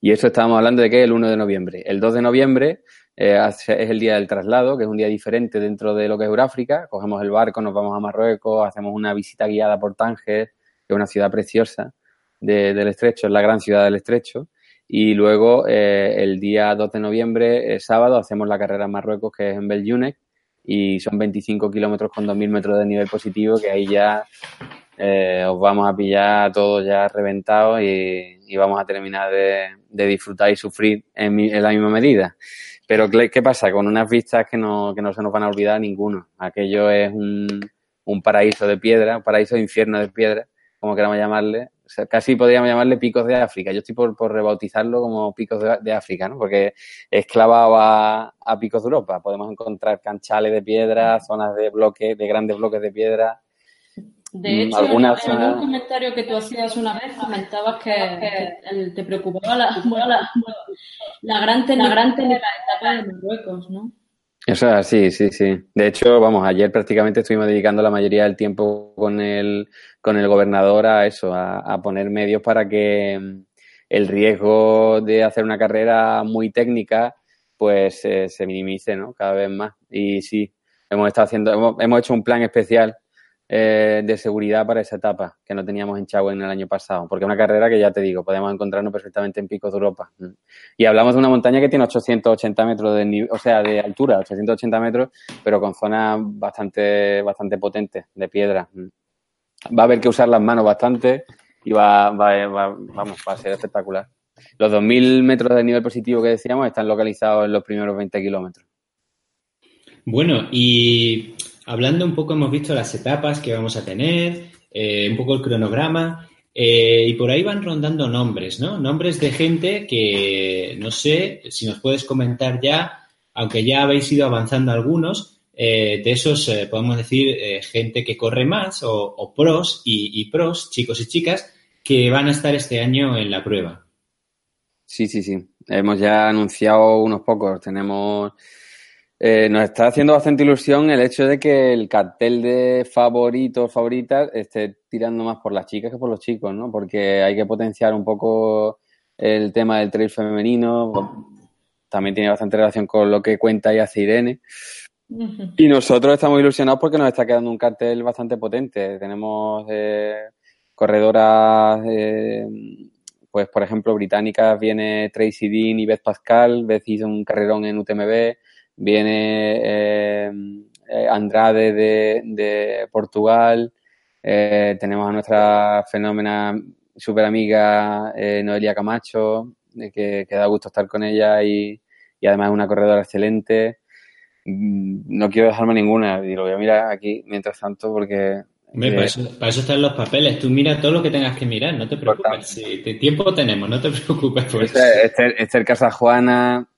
Y eso estábamos hablando de que el 1 de noviembre. El 2 de noviembre eh, es el día del traslado, que es un día diferente dentro de lo que es Euráfrica. Cogemos el barco, nos vamos a Marruecos, hacemos una visita guiada por Tánger, que es una ciudad preciosa de, del estrecho, es la gran ciudad del estrecho. Y luego eh, el día 2 de noviembre, eh, sábado, hacemos la carrera en Marruecos, que es en Beljunek, y son 25 kilómetros con 2.000 metros de nivel positivo, que ahí ya eh, os vamos a pillar todos ya reventados y, y vamos a terminar de, de, disfrutar y sufrir en, mi, en, la misma medida. Pero ¿qué pasa? Con unas vistas que no, que no se nos van a olvidar ninguno. Aquello es un, un paraíso de piedra, un paraíso de infierno de piedra, como queramos llamarle. O sea, casi podríamos llamarle picos de África. Yo estoy por, por rebautizarlo como picos de, de, África, ¿no? Porque es clavado a, a picos de Europa. Podemos encontrar canchales de piedra, zonas de bloques, de grandes bloques de piedra, de hecho, Algunas, en, un comentario que tú hacías una vez, comentabas que, que te preocupaba la, la, la gran, la gran etapa de Marruecos, ¿no? Eso es así, sí, sí. De hecho, vamos, ayer prácticamente estuvimos dedicando la mayoría del tiempo con el, con el gobernador a eso, a, a poner medios para que mm, el riesgo de hacer una carrera muy técnica, pues eh, se minimice, ¿no? Cada vez más. Y sí, hemos estado haciendo, hemos, hemos hecho un plan especial eh, de seguridad para esa etapa que no teníamos en Chagüe en el año pasado. Porque es una carrera que ya te digo, podemos encontrarnos perfectamente en picos de Europa. Y hablamos de una montaña que tiene 880 metros de o sea, de altura, 880 metros, pero con zonas bastante, bastante potentes de piedra. Va a haber que usar las manos bastante y va, va, va, vamos, va a ser espectacular. Los 2.000 metros de nivel positivo que decíamos están localizados en los primeros 20 kilómetros. Bueno, y hablando un poco, hemos visto las etapas que vamos a tener, eh, un poco el cronograma, eh, y por ahí van rondando nombres, ¿no? Nombres de gente que, no sé, si nos puedes comentar ya, aunque ya habéis ido avanzando algunos, eh, de esos podemos decir gente que corre más o, pros y, pros, chicos y chicas, que van a estar este año en la prueba. Sí, sí, sí. Hemos ya anunciado unos pocos. Tenemos eh, nos está haciendo bastante ilusión el hecho de que el cartel de favoritos, favoritas, esté tirando más por las chicas que por los chicos, ¿no? Porque hay que potenciar un poco el tema del trail femenino. También tiene bastante relación con lo que cuenta y hace Irene. Y nosotros estamos ilusionados porque nos está quedando un cartel bastante potente. Tenemos eh, corredoras, eh, pues por ejemplo, británicas, viene Tracy Dean y Beth Pascal. Beth hizo un carrerón en UTMB viene eh, eh, Andrade de, de Portugal, eh, tenemos a nuestra fenómena super amiga eh, Noelia Camacho, que, que, da gusto estar con ella y, y además es una corredora excelente. Mm, no quiero dejarme ninguna y lo voy a mirar aquí mientras tanto porque Hombre, para, eso, para, eso, están los papeles. Tú mira todo lo que tengas que mirar, no te preocupes. Si tiempo tenemos, no te preocupes por eso. Esther, Esther Casajuana,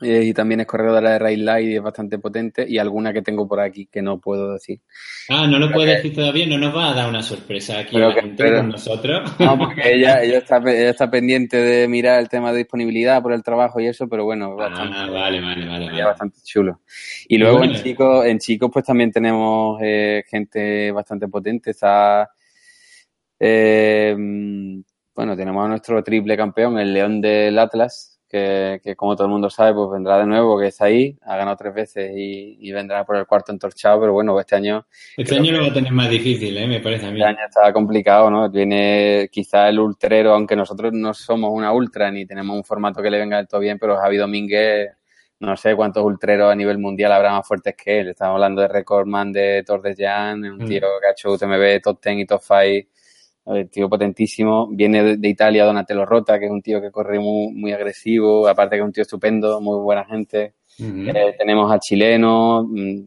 eh, y también es corredora de Rail Light y es bastante potente y alguna que tengo por aquí que no puedo decir. Ah, no lo puedes decir todavía, no nos va a dar una sorpresa aquí pero que, pero, con nosotros. No, porque ella, ella, está, ella está pendiente de mirar el tema de disponibilidad por el trabajo y eso, pero bueno, ah, bastante, vale, vale, vale, vale. bastante chulo. Y luego bueno. en chicos, en chicos pues también tenemos eh, gente bastante potente, está eh, bueno, tenemos a nuestro triple campeón, el León del Atlas, que, como todo el mundo sabe, pues vendrá de nuevo, que está ahí, ha ganado tres veces y, vendrá por el cuarto entorchado, pero bueno, este año... Este año lo va a tener más difícil, ¿eh? me parece a mí. Este año está complicado, ¿no? Viene quizá el ultrero, aunque nosotros no somos una ultra ni tenemos un formato que le venga del todo bien, pero Javi Domínguez, no sé cuántos ultreros a nivel mundial habrá más fuertes que él. Estamos hablando de Recordman de Tour de Jan, un mm. tío que ha hecho UTMB top 10 y top 5 un tío potentísimo. Viene de, Italia Donatello Rota, que es un tío que corre muy, muy agresivo, aparte que es un tío estupendo, muy buena gente. Eh, tenemos a chileno, mm,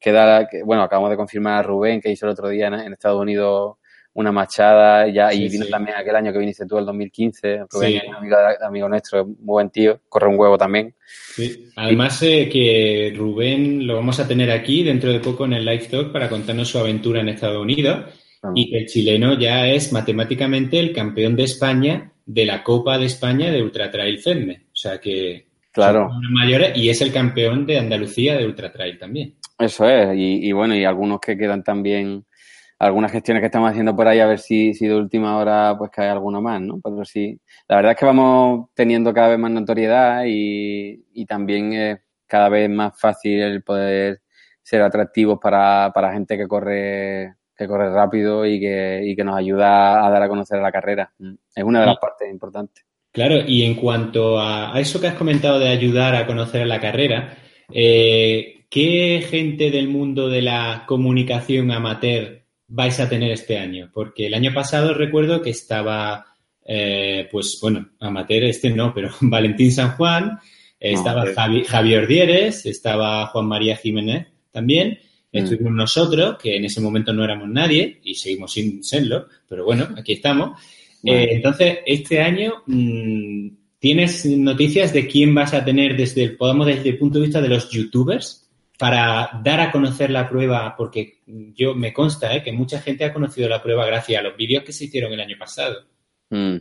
que da, que, bueno, acabamos de confirmar a Rubén, que hizo el otro día en, Estados Unidos una machada, ya, y vino también aquel año que viniste tú, el 2015. Rubén es amigo, amigo, nuestro, muy buen tío, corre un huevo también. Además, eh, que Rubén lo vamos a tener aquí dentro de poco en el Live Talk para contarnos su aventura en Estados Unidos y que el chileno ya es matemáticamente el campeón de España de la Copa de España de Ultra Trail FEDME. O sea que claro. mayores y es el campeón de Andalucía de Ultra Trail también. Eso es, y, bueno, y algunos que quedan también, algunas gestiones que estamos haciendo por ahí, a ver si, si de última hora pues cae alguno más, ¿no? Pero sí, la verdad es que vamos teniendo cada vez más notoriedad y, y también es cada vez más fácil el poder ser atractivos para, para gente que corre que corre rápido y que, y que nos ayuda a dar a conocer la carrera. Mm. Es una de las partes importantes. Claro, y en cuanto a, eso que has comentado de ayudar a conocer la carrera, eh, ¿qué gente del mundo de la comunicación amateur vais a tener este año? Porque el año pasado recuerdo que estaba, eh, pues bueno, amateur este no, pero Valentín San Juan, estaba Javier Dieres, estaba Juan María Jiménez también, Mm. Estuvimos nosotros, que en ese momento no éramos nadie y seguimos sin serlo, pero bueno, aquí estamos. Eh, entonces, este año, mm, ¿tienes noticias de quién vas a tener desde el, podamos desde el punto de vista de los youtubers para dar a conocer la prueba? Porque yo me consta eh, que mucha gente ha conocido la prueba gracias a los vídeos que se hicieron el año pasado. Mm.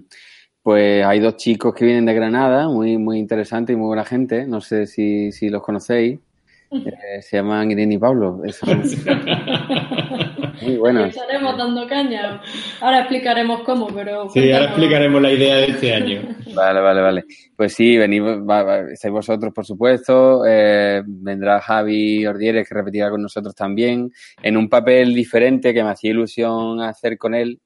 Pues hay dos chicos que vienen de Granada, muy, muy interesantes y muy buena gente. No sé si, si los conocéis. Eh, se llaman Irene y Pablo. muy buenos. Estaremos dando caña. Ahora explicaremos cómo, pero. Sí, ahora explicaremos la idea de este año. Vale, vale, vale. Pues sí, venís, estáis vosotros, por supuesto. Eh, vendrá Javi Ordieres, que repetirá con nosotros también, en un papel diferente que me hacía ilusión hacer con él,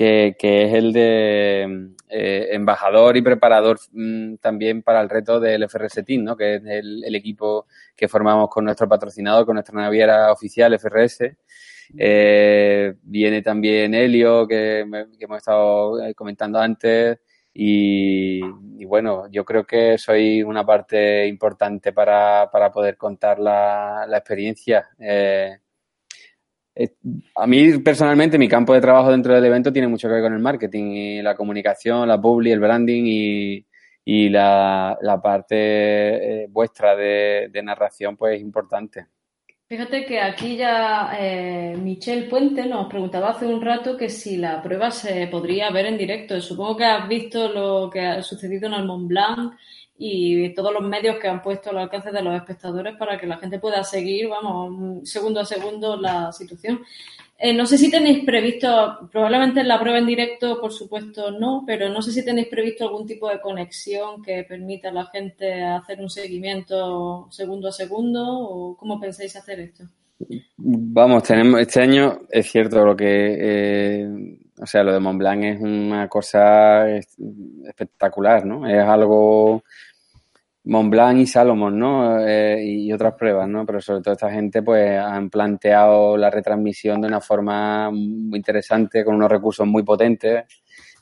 que, que es el de eh, embajador y preparador mm, también para el reto del FRS Team, ¿no? que es el, equipo que formamos con nuestro patrocinador, con nuestra naviera oficial FRS. Eh, viene también Helio, que, hemos estado eh, comentando antes. Y, bueno, yo creo que soy una parte importante para, para poder contar la, la experiencia. A mí personalmente mi campo de trabajo dentro del evento tiene mucho que ver con el marketing y la comunicación, la publi, el branding y, la, parte eh, vuestra de, narración pues es importante. Fíjate que aquí ya eh, Michelle Puente nos preguntaba hace un rato que si la prueba se podría ver en directo. Supongo que has visto lo que ha sucedido en el Mont Blanc y todos los medios que han puesto al alcance de los espectadores para que la gente pueda seguir, vamos, segundo a segundo la situación. Eh, no sé si tenéis previsto, probablemente en la prueba en directo, por supuesto, no, pero no sé si tenéis previsto algún tipo de conexión que permita a la gente hacer un seguimiento segundo a segundo o cómo pensáis hacer esto. Vamos, tenemos este año es cierto lo que, eh, o sea, lo de Montblanc es una cosa espectacular, ¿no? Es algo Mont Blanc y Salomon, ¿no? Eh, y otras pruebas, ¿no? Pero sobre todo esta gente, pues, han planteado la retransmisión de una forma muy interesante, con unos recursos muy potentes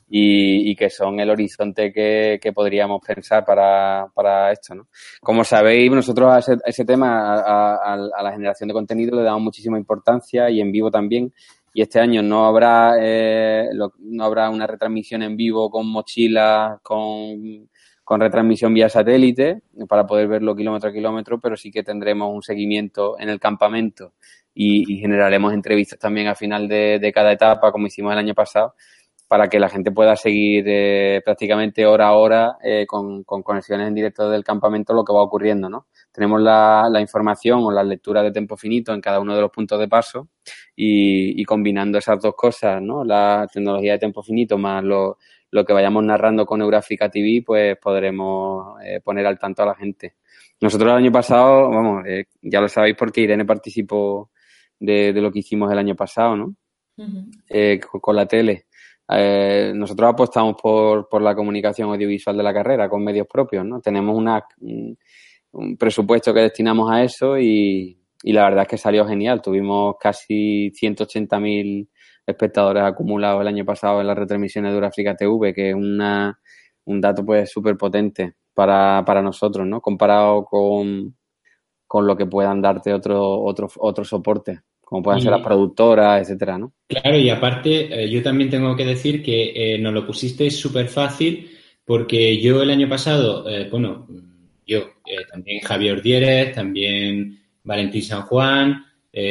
y, que son el horizonte que, podríamos pensar para, para, esto, ¿no? Como sabéis, nosotros a ese, tema, a, la generación de contenido, le damos muchísima importancia y en vivo también. Y este año no habrá, eh, no habrá una retransmisión en vivo con mochilas, con con retransmisión vía satélite para poder verlo kilómetro a kilómetro, pero sí que tendremos un seguimiento en el campamento y, generaremos entrevistas también al final de, cada etapa, como hicimos el año pasado, para que la gente pueda seguir eh, prácticamente hora a hora eh, con, conexiones en directo del campamento lo que va ocurriendo, ¿no? Tenemos la, información o la lectura de tiempo finito en cada uno de los puntos de paso y, y combinando esas dos cosas, ¿no? La tecnología de tiempo finito más los lo que vayamos narrando con Euráfrica TV, pues podremos eh, poner al tanto a la gente. Nosotros el año pasado, vamos, eh, ya lo sabéis porque Irene participó de, lo que hicimos el año pasado, ¿no? Eh, con, la tele. nosotros apostamos por, por la comunicación audiovisual de la carrera con medios propios, ¿no? Tenemos una, un presupuesto que destinamos a eso y, y la verdad es que salió genial. Tuvimos casi 180.000 espectadores acumulados el año pasado en las retransmisiones de Eurafrica TV, que es una, un dato pues súper potente para, para nosotros, ¿no? Comparado con, con lo que puedan darte otros otro, otro soportes, como puedan ser las productoras, etcétera, ¿no? Claro, y aparte, eh, yo también tengo que decir que eh, nos lo pusiste súper fácil, porque yo el año pasado, eh, bueno, yo, también Javier Dieres, también Valentín San Juan,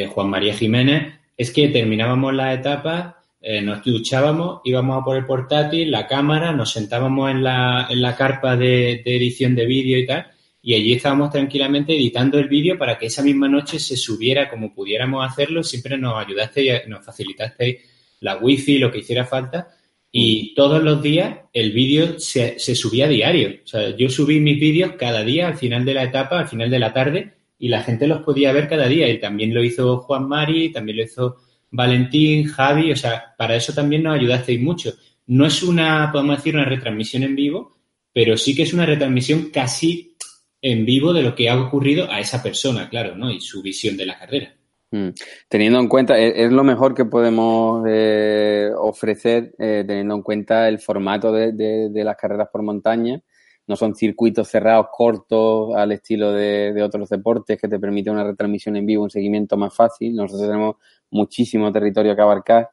Juan María Jiménez, es que terminábamos la etapa, eh, nos duchábamos, íbamos a por el portátil, la cámara, nos sentábamos en la, en la carpa de, edición de vídeo y tal, y allí estábamos tranquilamente editando el vídeo para que esa misma noche se subiera como pudiéramos hacerlo. Siempre nos ayudasteis, nos facilitasteis la wifi, lo que hiciera falta. Y todos los días el vídeo se, se subía a diario. O sea, yo subí mis vídeos cada día al final de la etapa, al final de la tarde, y la gente los podía ver cada día. Y también lo hizo Juan Mari, también lo hizo Valentín, Javi, o sea, para eso también nos ayudasteis mucho. No es una, podemos decir, una retransmisión en vivo, pero sí que es una retransmisión casi en vivo de lo que ha ocurrido a esa persona, claro, ¿no? Y su visión de la carrera. Mm. Teniendo en cuenta, es, lo mejor que podemos eh, ofrecer, eh, teniendo en cuenta el formato de, las carreras por montaña, no son circuitos cerrados cortos al estilo de, otros deportes que te permiten una retransmisión en vivo, un seguimiento más fácil. Nosotros tenemos muchísimo territorio que abarcar.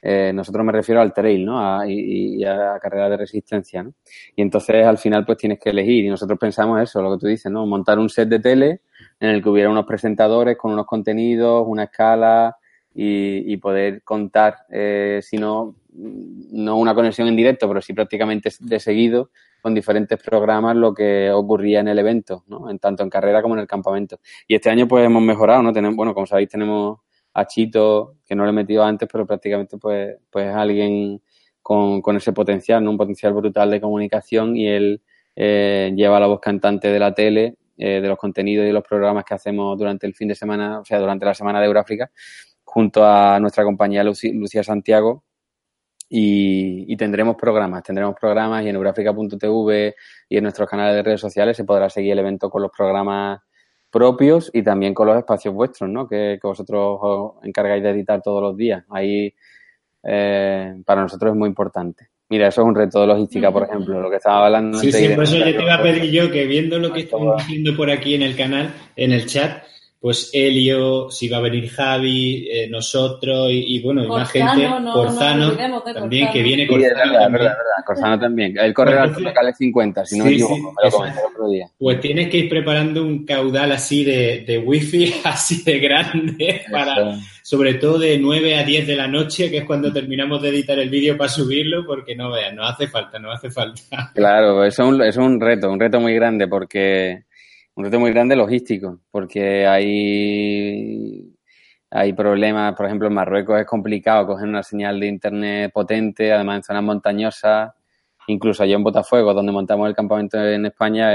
Eh, nosotros me refiero al trail, ¿no? A, y, a carrera de resistencia, ¿no? Y entonces al final pues tienes que elegir y nosotros pensamos eso, lo que tú dices, ¿no? Montar un set de tele en el que hubiera unos presentadores con unos contenidos, una escala y, poder contar, eh, si no, no una conexión en directo, pero sí prácticamente de seguido, con diferentes programas lo que ocurría en el evento, ¿no? En tanto en carrera como en el campamento. Y este año pues hemos mejorado, ¿no? Tenemos, bueno, como sabéis, tenemos a Chito, que no lo he metido antes, pero prácticamente pues, pues es alguien con, con ese potencial, ¿no? Un potencial brutal de comunicación y él eh, lleva la voz cantante de la tele, eh, de los contenidos y de los programas que hacemos durante el fin de semana, o sea, durante la semana de Euráfrica, junto a nuestra compañía Lucía Santiago, y, tendremos programas, tendremos programas y en eurafrica.tv y en nuestros canales de redes sociales se podrá seguir el evento con los programas propios y también con los espacios vuestros, ¿no? Que, vosotros os encargáis de editar todos los días. Ahí eh, para nosotros es muy importante. Mira, eso es un reto de logística, por ejemplo, lo que estaba hablando. Sí, sí, por eso yo te iba a pedir yo que viendo lo que estamos diciendo por aquí en el canal, en el chat, pues Helio, si va a venir Javi, eh, nosotros y, bueno, y más gente, Corzano también que viene Corzano. Sí, es verdad, verdad, Corzano también. El correo al local 50, si no me equivoco, me lo comenté el otro día. Pues tienes que ir preparando un caudal así de, de wifi, así de grande, para, sobre todo de 9 a 10 de la noche, que es cuando terminamos de editar el vídeo para subirlo, porque no veas, no hace falta, no hace falta. Claro, es un, es un reto, un reto muy grande, porque un reto muy grande logístico, porque hay, hay problemas, por ejemplo, en Marruecos es complicado coger una señal de internet potente, además en zonas montañosas, incluso allá en Botafuego, donde montamos el campamento en España,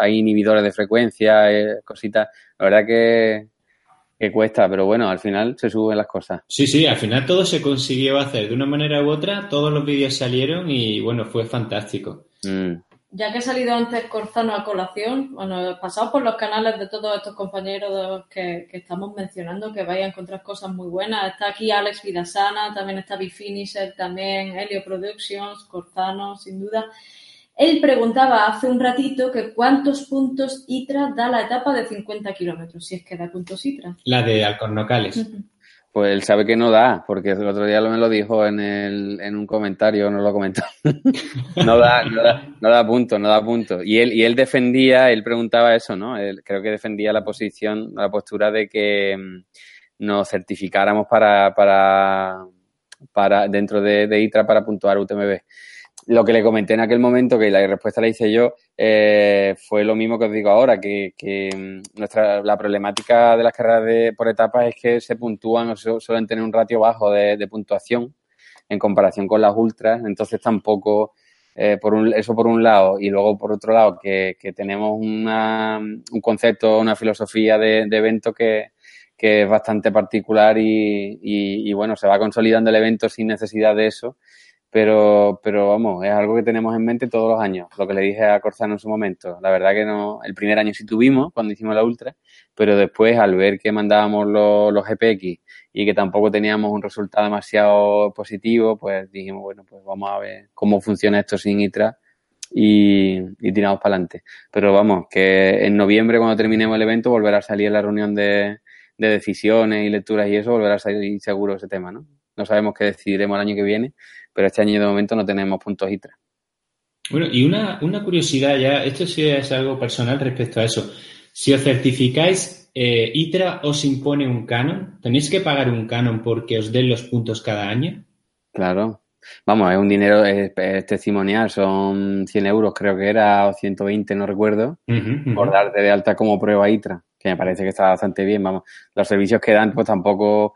hay inhibidores de frecuencia, cositas. La verdad que, que cuesta, pero bueno, al final se suben las cosas. Sí, sí, al final todo se consiguió hacer de una manera u otra, todos los vídeos salieron y bueno, fue fantástico. Mm ya que ha salido antes Corzano a colación, bueno, pasado por los canales de todos estos compañeros que, estamos mencionando, que vais a encontrar cosas muy buenas. Está aquí Alex Vidasana, también está Bifinisher, también Helio Productions, Corzano, sin duda. Él preguntaba hace un ratito que cuántos puntos ITRA da la etapa de 50 kilómetros, si es que da puntos ITRA. La de Alcornocales. Pues él sabe que no da, porque el otro día me lo dijo en, el, en un comentario, no lo comentó. no, da, no, da, no da punto, no da punto. Y él, y él defendía, él preguntaba eso, ¿no? Él, creo que defendía la posición, la postura de que mm, nos certificáramos para, para, para dentro de, de ITRA para puntuar UTMB lo que le comenté en aquel momento, que la respuesta la hice yo, eh, fue lo mismo que os digo ahora, que, mm, nuestra, la problemática de las carreras de, por etapas es que se puntúan o suelen tener un ratio bajo de, puntuación. en comparación con las ultras, entonces tampoco, eh, por un, eso por un lado, y luego por otro lado, que, que tenemos una, un concepto, una filosofía de, de evento que, que es bastante particular y, y, y, bueno, se va consolidando el evento sin necesidad de eso pero, pero vamos, es algo que tenemos en mente todos los años, lo que le dije a Corzano en su momento. La verdad que no, el primer año sí tuvimos cuando hicimos la Ultra, pero después al ver que mandábamos los, los GPX y que tampoco teníamos un resultado demasiado positivo, pues dijimos, bueno, pues vamos a ver cómo funciona esto sin ITRA y, y tiramos para adelante. Pero vamos, que en noviembre cuando terminemos el evento volverá a salir la reunión de, de decisiones y lecturas y eso, volverá a salir seguro ese tema, ¿no? No sabemos qué decidiremos el año que viene, pero este año de momento no tenemos puntos ITRA. Bueno, y una, una curiosidad ya, esto sí es algo personal respecto a eso. Si os certificáis, eh, ¿ITRA os impone un canon? ¿Tenéis que pagar un canon porque os den los puntos cada año? Claro. Vamos, es un dinero es, es testimonial, son 100 euros creo que era, o 120, no recuerdo, uh -huh, uh -huh. por darte de alta como prueba ITRA, que me parece que está bastante bien, vamos. Los servicios que dan, pues tampoco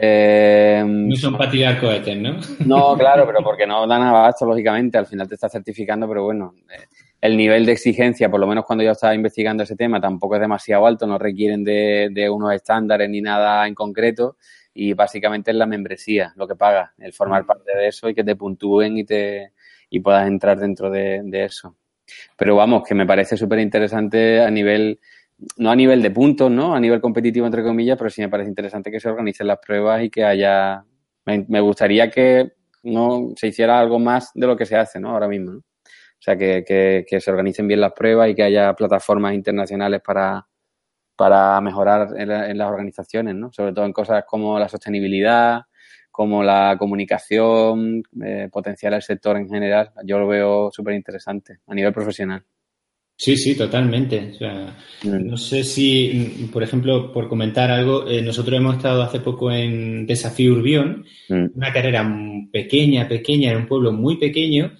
eh, no son para tirar cohetes, ¿no? No, claro, pero porque no dan abasto, lógicamente, al final te está certificando, pero bueno, eh, el nivel de exigencia, por lo menos cuando yo estaba investigando ese tema, tampoco es demasiado alto, no requieren de, de unos estándares ni nada en concreto y básicamente es la membresía lo que paga, el formar parte de eso y que te puntúen y te y puedas entrar dentro de, de eso. Pero vamos, que me parece súper interesante a nivel no a nivel de puntos, ¿no? A nivel competitivo, entre comillas, pero sí me parece interesante que se organicen las pruebas y que haya... Me, me gustaría que no se hiciera algo más de lo que se hace, ¿no? Ahora mismo. O sea, que, que, que se organicen bien las pruebas y que haya plataformas internacionales para, para mejorar en, la, en, las organizaciones, ¿no? Sobre todo en cosas como la sostenibilidad, como la comunicación, eh, potenciar el sector en general. Yo lo veo súper interesante a nivel profesional. Sí, sí, totalmente. O sea, mm. no sé si, por ejemplo, por comentar algo, eh, nosotros hemos estado hace poco en Desafío Urbión, mm. una carrera pequeña, pequeña, en un pueblo muy pequeño,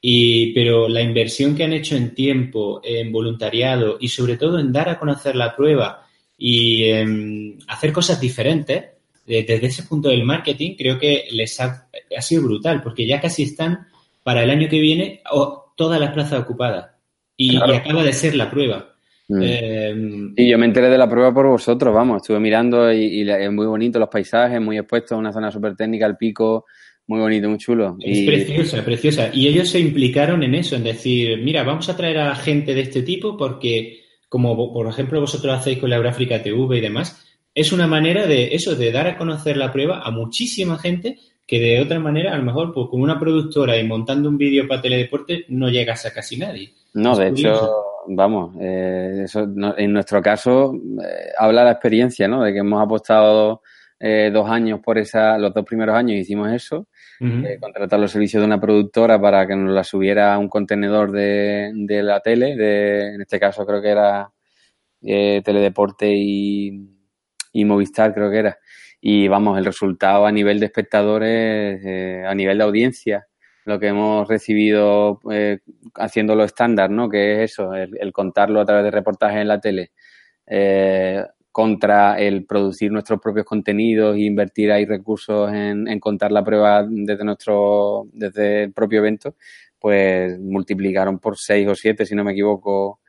y, pero la inversión que han hecho en tiempo, en voluntariado y sobre todo en dar a conocer la prueba y eh, hacer cosas diferentes, desde ese punto del marketing, creo que les ha, ha, sido brutal, porque ya casi están para el año que viene oh, todas las plazas ocupadas. Y, claro. y, acaba de ser la prueba. Mm. Eh, y yo me enteré de la prueba por vosotros, vamos, estuve mirando y, y es muy bonito los paisajes, muy expuestos a una zona súper técnica, el pico, muy bonito, muy chulo. Es y... preciosa, preciosa. Y ellos se implicaron en eso, en decir, mira, vamos a traer a gente de este tipo porque, como por ejemplo vosotros hacéis con la Euráfrica TV y demás, es una manera de eso, de dar a conocer la prueba a muchísima gente que de otra manera, a lo mejor, pues con una productora y montando un vídeo para teledeporte, no llegas a casi nadie. No, de hecho, vamos, eh, eso, no, en nuestro caso eh, habla la experiencia, ¿no? De que hemos apostado eh, dos años por esa, los dos primeros años hicimos eso, uh -huh. contratar los servicios de una productora para que nos la subiera a un contenedor de, de la tele, de, en este caso creo que era Teledeporte y, y Movistar, creo que era y vamos, el resultado a nivel de espectadores, eh, a nivel de audiencia, lo que hemos recibido eh, haciéndolo estándar, ¿no? Que es eso, el, el, contarlo a través de reportajes en la tele, eh, contra el producir nuestros propios contenidos e invertir ahí recursos en, en, contar la prueba desde nuestro, desde el propio evento, pues multiplicaron por seis o siete, si no me equivoco,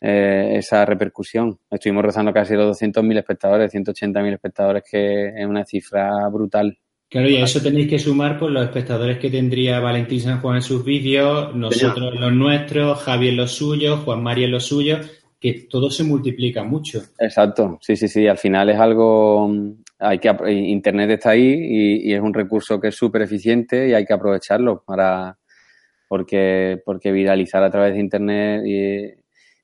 eh, esa repercusión. Estuvimos rozando casi los 200.000 espectadores, 180.000 espectadores, que es una cifra brutal. Claro, y a eso tenéis que sumar por los espectadores que tendría Valentín San Juan en sus vídeos, nosotros los nuestros, Javier los suyos, Juan María los suyos, que todo se multiplica mucho. Exacto, sí, sí, sí. Al final es algo, hay que Internet está ahí y, y es un recurso que es súper eficiente y hay que aprovecharlo para porque porque viralizar a través de Internet y,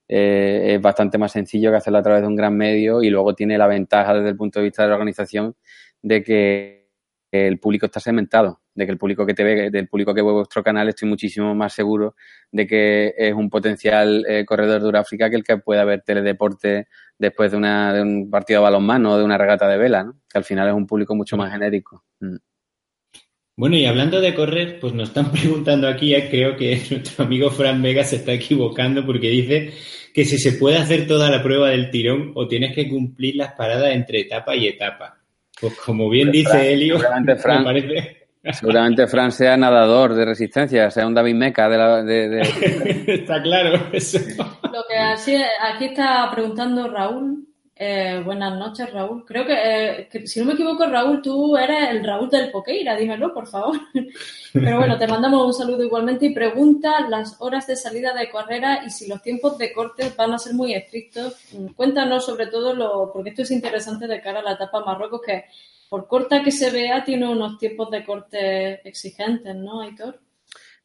eh, es bastante más sencillo que hacerlo a través de un gran medio y luego tiene la ventaja desde el punto de vista de la organización de que el público está segmentado, de que el público que te ve, del público que ve vuestro canal, estoy muchísimo más seguro de que es un potencial eh, corredor de Uráfrica que el que pueda ver teledeporte después de, una, de un partido de balonmano o de una regata de vela, ¿no? que al final es un público mucho más genérico. Mm. Bueno, y hablando de correr, pues nos están preguntando aquí, creo que nuestro amigo Fran Vega se está equivocando porque dice que si se puede hacer toda la prueba del tirón o tienes que cumplir las paradas entre etapa y etapa. Pues como bien dice Fran, Helio, Fran, me parece... Seguramente Fran sea nadador de resistencia, sea un David Meca de la... De, está claro eso. Lo que así, aquí está preguntando Raúl. Eh, buenas noches, Raúl. Creo eh, que, si no me equivoco, Raúl, tú eres el Raúl del Poqueira, dímelo, por favor. Pero bueno, te mandamos un saludo igualmente y pregunta las horas de salida de carrera y si los tiempos de corte van a ser muy estrictos. Cuéntanos sobre todo lo, porque esto es interesante de cara a la etapa Marruecos, que por corta que se vea, tiene unos tiempos de corte exigentes, ¿no, Aitor?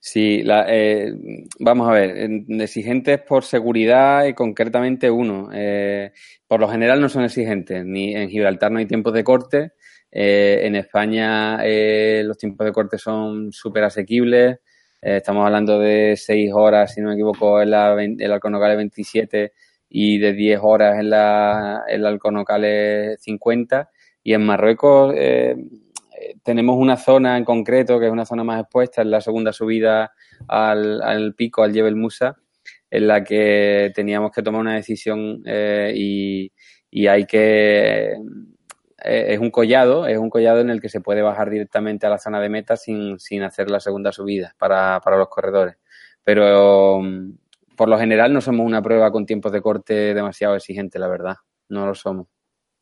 Sí, la, eh, vamos a ver, exigentes por seguridad y concretamente uno. Eh, por lo general no son exigentes, ni en Gibraltar no hay tiempos de corte, eh, en España los tiempos de corte son súper asequibles, estamos hablando de seis horas, si no me equivoco, en la, el Alconocale 27 y de 10 horas en la, el Alconocale 50 y en Marruecos tenemos una zona en concreto, que es una zona más expuesta, en la segunda subida al, pico, al Jebel Musa, en la que teníamos que tomar una decisión eh, y, hay que... Eh, es un collado, es un collado en el que se puede bajar directamente a la zona de meta sin, sin hacer la segunda subida para, para los corredores. Pero mm, por lo general no somos una prueba con tiempos de corte demasiado exigente, la verdad. No lo somos.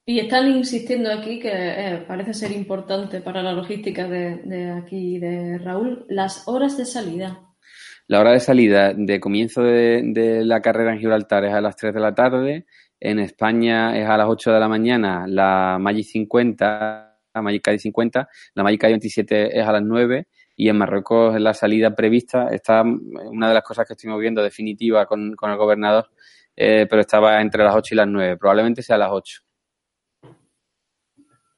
Y están insistiendo aquí, que eh, parece ser importante para la logística de, aquí de Raúl, las horas de salida. La hora de salida de comienzo de, la carrera en Gibraltar es a las 3 de la tarde, en España es a las 8 de la mañana la Magic 50, la Magic 50, la Magic 27 es a las 9 y en Marruecos la salida prevista está una de las cosas que estoy viendo definitiva con, el gobernador, eh, pero estaba entre las 8 y las 9, probablemente sea a las 8.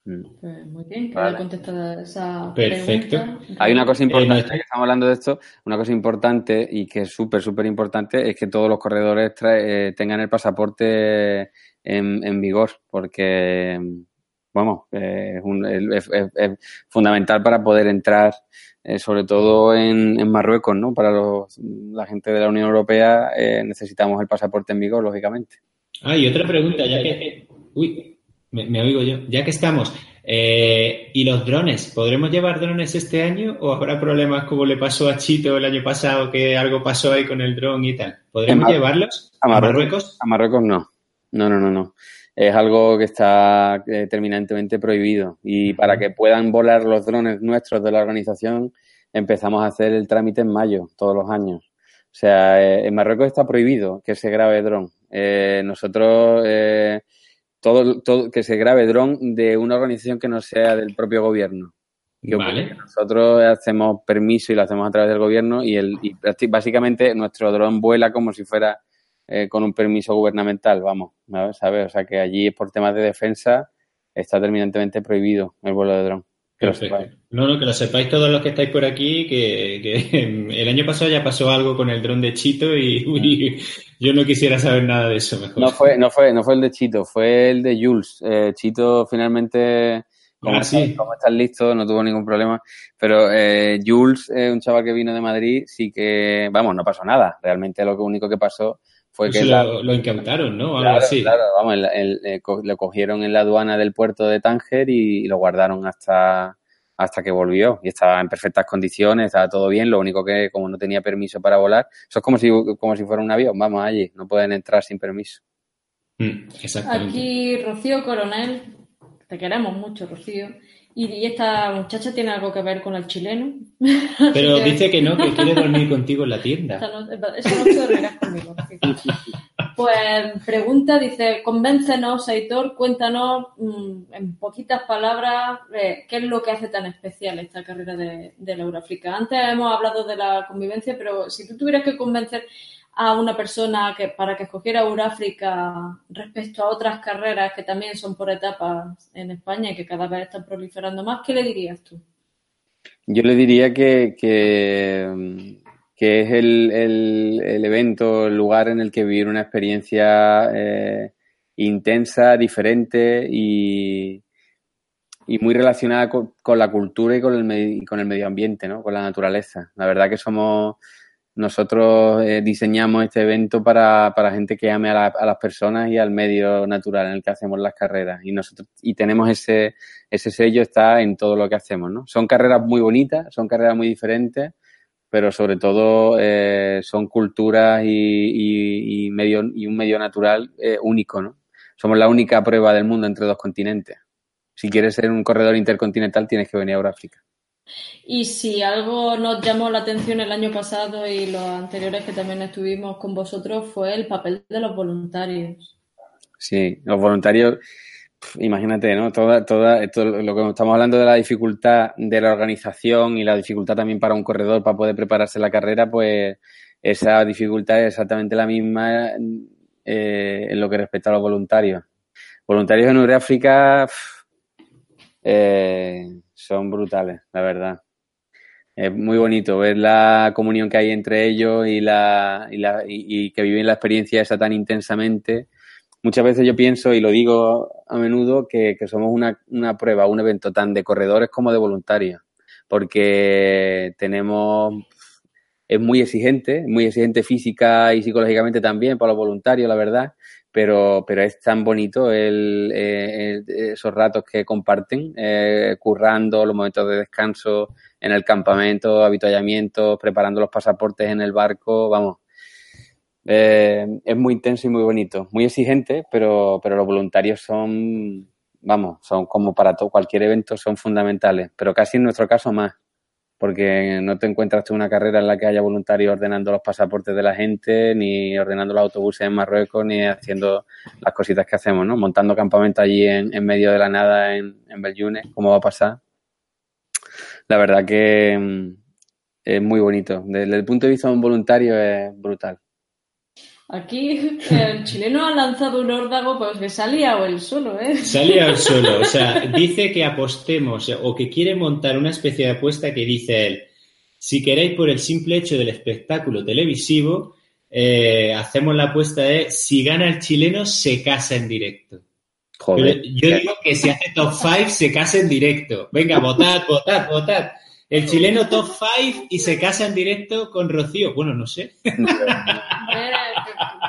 Mm. Pues muy bien, que contestada esa Perfecto. Hay una cosa importante, que estamos hablando de esto, una cosa importante y que es súper, súper importante es que todos los corredores eh, tengan el pasaporte en, vigor, porque, vamos, eh, es, fundamental para poder entrar, eh, sobre todo en, Marruecos, ¿no? Para la gente de la Unión Europea necesitamos el pasaporte en vigor, lógicamente. Ah, y otra pregunta, ya que... Uy, me, oigo yo. Ya que estamos, eh, ¿y los drones? ¿Podremos llevar drones este año o habrá problemas como le pasó a Chito el año pasado, que algo pasó ahí con el dron y tal? ¿Podremos llevarlos a Marruecos? A Marruecos no. No, no, no, no. Es algo que está eh, terminantemente prohibido. Y para que puedan volar los drones nuestros de la organización, empezamos a hacer el trámite en mayo, todos los años. O sea, eh, en Marruecos está prohibido que se grabe dron. nosotros todo, todo que se grabe dron de una organización que no sea del propio gobierno. Vale. Nosotros hacemos permiso y lo hacemos a través del gobierno y, el, y básicamente nuestro dron vuela como si fuera eh, con un permiso gubernamental, vamos, ¿sabes? O sea que allí por temas de defensa está terminantemente prohibido el vuelo de dron. No, no, que lo sepáis todos los que estáis por aquí, que, el año pasado ya pasó algo con el dron de Chito y, yo no quisiera saber nada de eso mejor. No fue, no fue, no fue el de Chito, fue el de Jules. Eh, Chito finalmente, como, ah, estás listo, no tuvo ningún problema. Pero eh, Jules, un chaval que vino de Madrid, sí que, vamos, no pasó nada. Realmente lo único que pasó fue pues que... Lo, incautaron, ¿no? Algo así. Claro, vamos, eh, lo cogieron en la aduana del puerto de Tánger y, lo guardaron hasta, hasta que volvió. Y estaba en perfectas condiciones, estaba todo bien. Lo único que, como no tenía permiso para volar, eso es como si, como si fuera un avión. Vamos allí, no pueden entrar sin permiso. Mm, Aquí Rocío Coronel, te queremos mucho, Rocío. Y, esta muchacha tiene algo que ver con el chileno. Pero dice que no, que quiere dormir contigo en la tienda. Esa noche dormirás conmigo. Pues pregunta, dice, convéncenos, Aitor, cuéntanos mm, en poquitas palabras eh, qué es lo que hace tan especial esta carrera de, de la Eurafrica. Antes hemos hablado de la convivencia, pero si tú tuvieras que convencer a una persona que para que escogiera Euráfrica respecto a otras carreras que también son por etapas en España y que cada vez están proliferando más, ¿qué le dirías tú? Yo le diría que, que, es el, el, evento, el lugar en el que vivir una experiencia eh, intensa, diferente y, y muy relacionada con, la cultura y con el, con el medio ambiente, ¿no? con la naturaleza. La verdad que somos nosotros eh, diseñamos este evento para, para gente que ame a, las personas y al medio natural en el que hacemos las carreras. Y nosotros, y tenemos ese, ese sello está en todo lo que hacemos, ¿no? Son carreras muy bonitas, son carreras muy diferentes, pero sobre todo eh, son culturas y, y, medio, y un medio natural eh, único, ¿no? Somos la única prueba del mundo entre dos continentes. Si quieres ser un corredor intercontinental, tienes que venir a África. Y si algo nos llamó la atención el año pasado y los anteriores que también estuvimos con vosotros fue el papel de los voluntarios. Sí, los voluntarios, imagínate, ¿no? Toda, toda, esto, lo que estamos hablando de la dificultad de la organización y la dificultad también para un corredor para poder prepararse la carrera, pues esa dificultad es exactamente la misma eh, en lo que respecta a los voluntarios. Voluntarios en Ureáfrica, eh, son brutales, la verdad. Es muy bonito ver la comunión que hay entre ellos y, la, y, la, y, que viven la experiencia esa tan intensamente. Muchas veces yo pienso, y lo digo a menudo, que, que somos una, una prueba, un evento tan de corredores como de voluntarios, porque tenemos es muy exigente, muy exigente física y psicológicamente también para los voluntarios, la verdad, pero, pero es tan bonito el, eh, esos ratos que comparten, eh, currando, los momentos de descanso en el campamento, habituallamientos, preparando los pasaportes en el barco, vamos. Eh, es muy intenso y muy bonito, muy exigente, pero, pero los voluntarios son, vamos, son como para todo, cualquier evento son fundamentales, pero casi en nuestro caso más porque no te encuentras tú una carrera en la que haya voluntarios ordenando los pasaportes de la gente, ni ordenando los autobuses en Marruecos, ni haciendo las cositas que hacemos, ¿no? Montando campamento allí en, en medio de la nada en, en Bellunes, ¿cómo va a pasar? La verdad que mm, es muy bonito. Desde el punto de vista de un voluntario es brutal. Aquí el chileno ha lanzado un órdago, pues que salía o el solo, ¿eh? Salía el solo, o sea, dice que apostemos o que quiere montar una especie de apuesta que dice él, si queréis por el simple hecho del espectáculo televisivo, eh, hacemos la apuesta de si gana el chileno se casa en directo. Joder. Yo, digo que si hace top 5 se casa en directo. Venga, votad, votad, votad. El chileno top 5 y se casa en directo con Rocío. Bueno, no sé.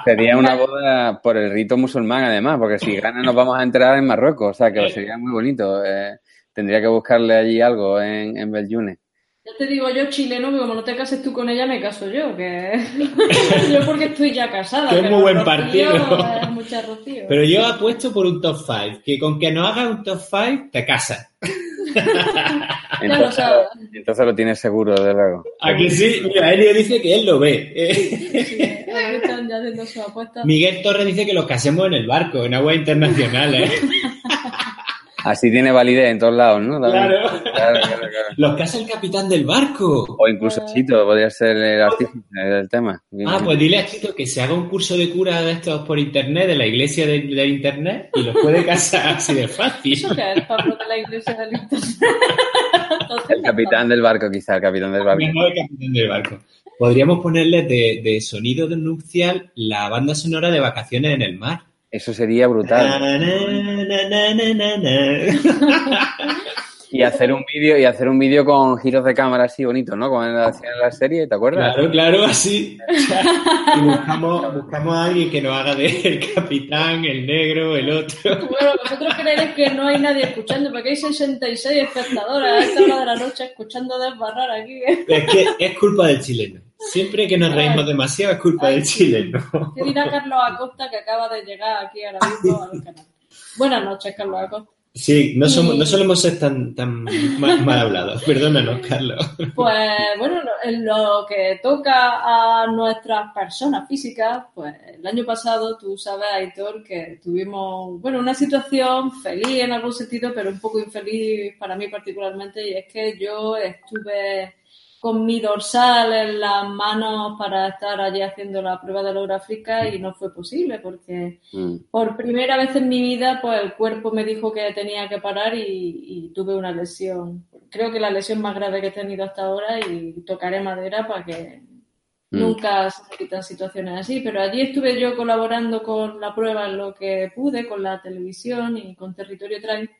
Sería una boda por el rito musulmán, además, porque si gana nos vamos a entrar en Marruecos, o sea que sería muy bonito. Eh, tendría que buscarle allí algo en, en Bellunes. Ya te digo yo, chileno, que como no te cases tú con ella, me caso yo. Que yo porque estoy ya casada. Que es muy buen partido. Pero yo apuesto por un top 5, que con que no hagas un top 5, te casas. Entonces, lo entonces, lo tienes seguro, de luego. Aquí sí, mira, Elio dice que él lo ve. Miguel Torres dice que los casemos en el barco, en agua internacional. ¿eh? Así tiene validez en todos lados, ¿no? Claro. Claro, claro, Los casa el capitán del barco. O incluso Chito, podría ser el artífice del tema. Ah, pues dile a Chito que se haga un curso de cura de estos por internet, de la iglesia del, internet, y los puede casar así de fácil. ¿Eso qué es, Pablo, de la iglesia del internet? el capitán del barco, quizá, el capitán del barco. el capitán del barco. Podríamos ponerle de, de sonido de nupcial la banda sonora de vacaciones en el mar. Eso sería brutal. y hacer un vídeo y hacer un vídeo con giros de cámara así bonito, ¿no? Como en la, en la serie, ¿te acuerdas? Claro, claro, así. y buscamos, buscamos a alguien que nos haga de el capitán, el negro, el otro. Bueno, vosotros creéis que no hay nadie escuchando, porque hay 66 espectadores a esta hora de la noche escuchando desbarrar aquí. ¿eh? Es que es culpa del chileno. Siempre que nos reímos demasiado es culpa del chileno. ¿Qué dirá Carlos Acosta que acaba de llegar aquí ahora mismo al canal? Buenas noches, Carlos Acosta. Sí, no, somos, no solemos ser tan, tan mal, hablados. Perdónanos, Carlos. Pues bueno, en lo que toca a nuestras personas físicas, pues el año pasado tú sabes, Aitor, que tuvimos, bueno, una situación feliz en algún sentido, pero un poco infeliz para mí particularmente, y es que yo estuve con mi dorsal en las manos para estar allí haciendo la prueba de holográfica y no fue posible porque mm. por primera vez en mi vida pues el cuerpo me dijo que tenía que parar y, tuve una lesión. Creo que la lesión más grave que he tenido hasta ahora y tocaré madera para que mm. nunca se repitan situaciones así. Pero allí estuve yo colaborando con la prueba en lo que pude, con la televisión y con Territorio Trail.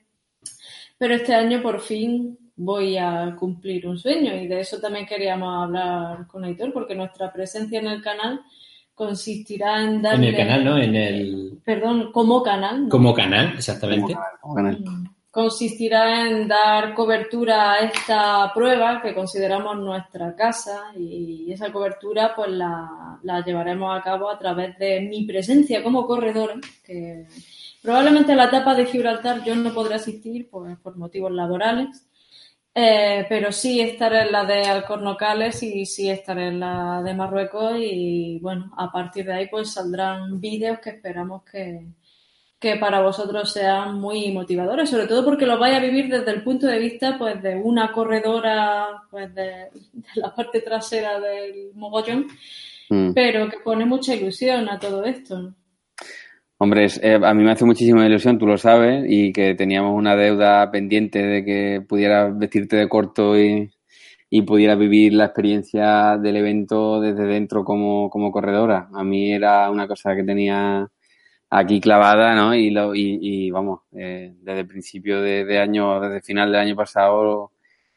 Pero este año por fin voy a cumplir un sueño y de eso también queríamos hablar con Aitor porque nuestra presencia en el canal consistirá en darle... En el canal, ¿no? En el... Perdón, como canal. Como canal, exactamente. Como canal. Mm. Consistirá en dar cobertura a esta prueba que consideramos nuestra casa y esa cobertura pues la, la llevaremos a cabo a través de mi presencia como corredora, que probablemente en la etapa de Gibraltar yo no podré asistir pues, por motivos laborales, eh, pero sí estaré en la de Alcornocales y sí estaré en la de Marruecos y bueno, a partir de ahí pues saldrán vídeos que esperamos que, que para vosotros sean muy motivadores, sobre todo porque lo vais a vivir desde el punto de vista pues de una corredora pues de, de la parte trasera del mogollón, Mm. pero que pone mucha ilusión a todo esto. Hombre, eh, a mí me hace muchísima ilusión, tú lo sabes, y que teníamos una deuda pendiente de que pudieras vestirte de corto y, y pudieras vivir la experiencia del evento desde dentro como, como corredora. A mí era una cosa que tenía aquí clavada, ¿no? Y, lo, y, y, vamos, eh, desde el principio de, de año, desde el final del año pasado,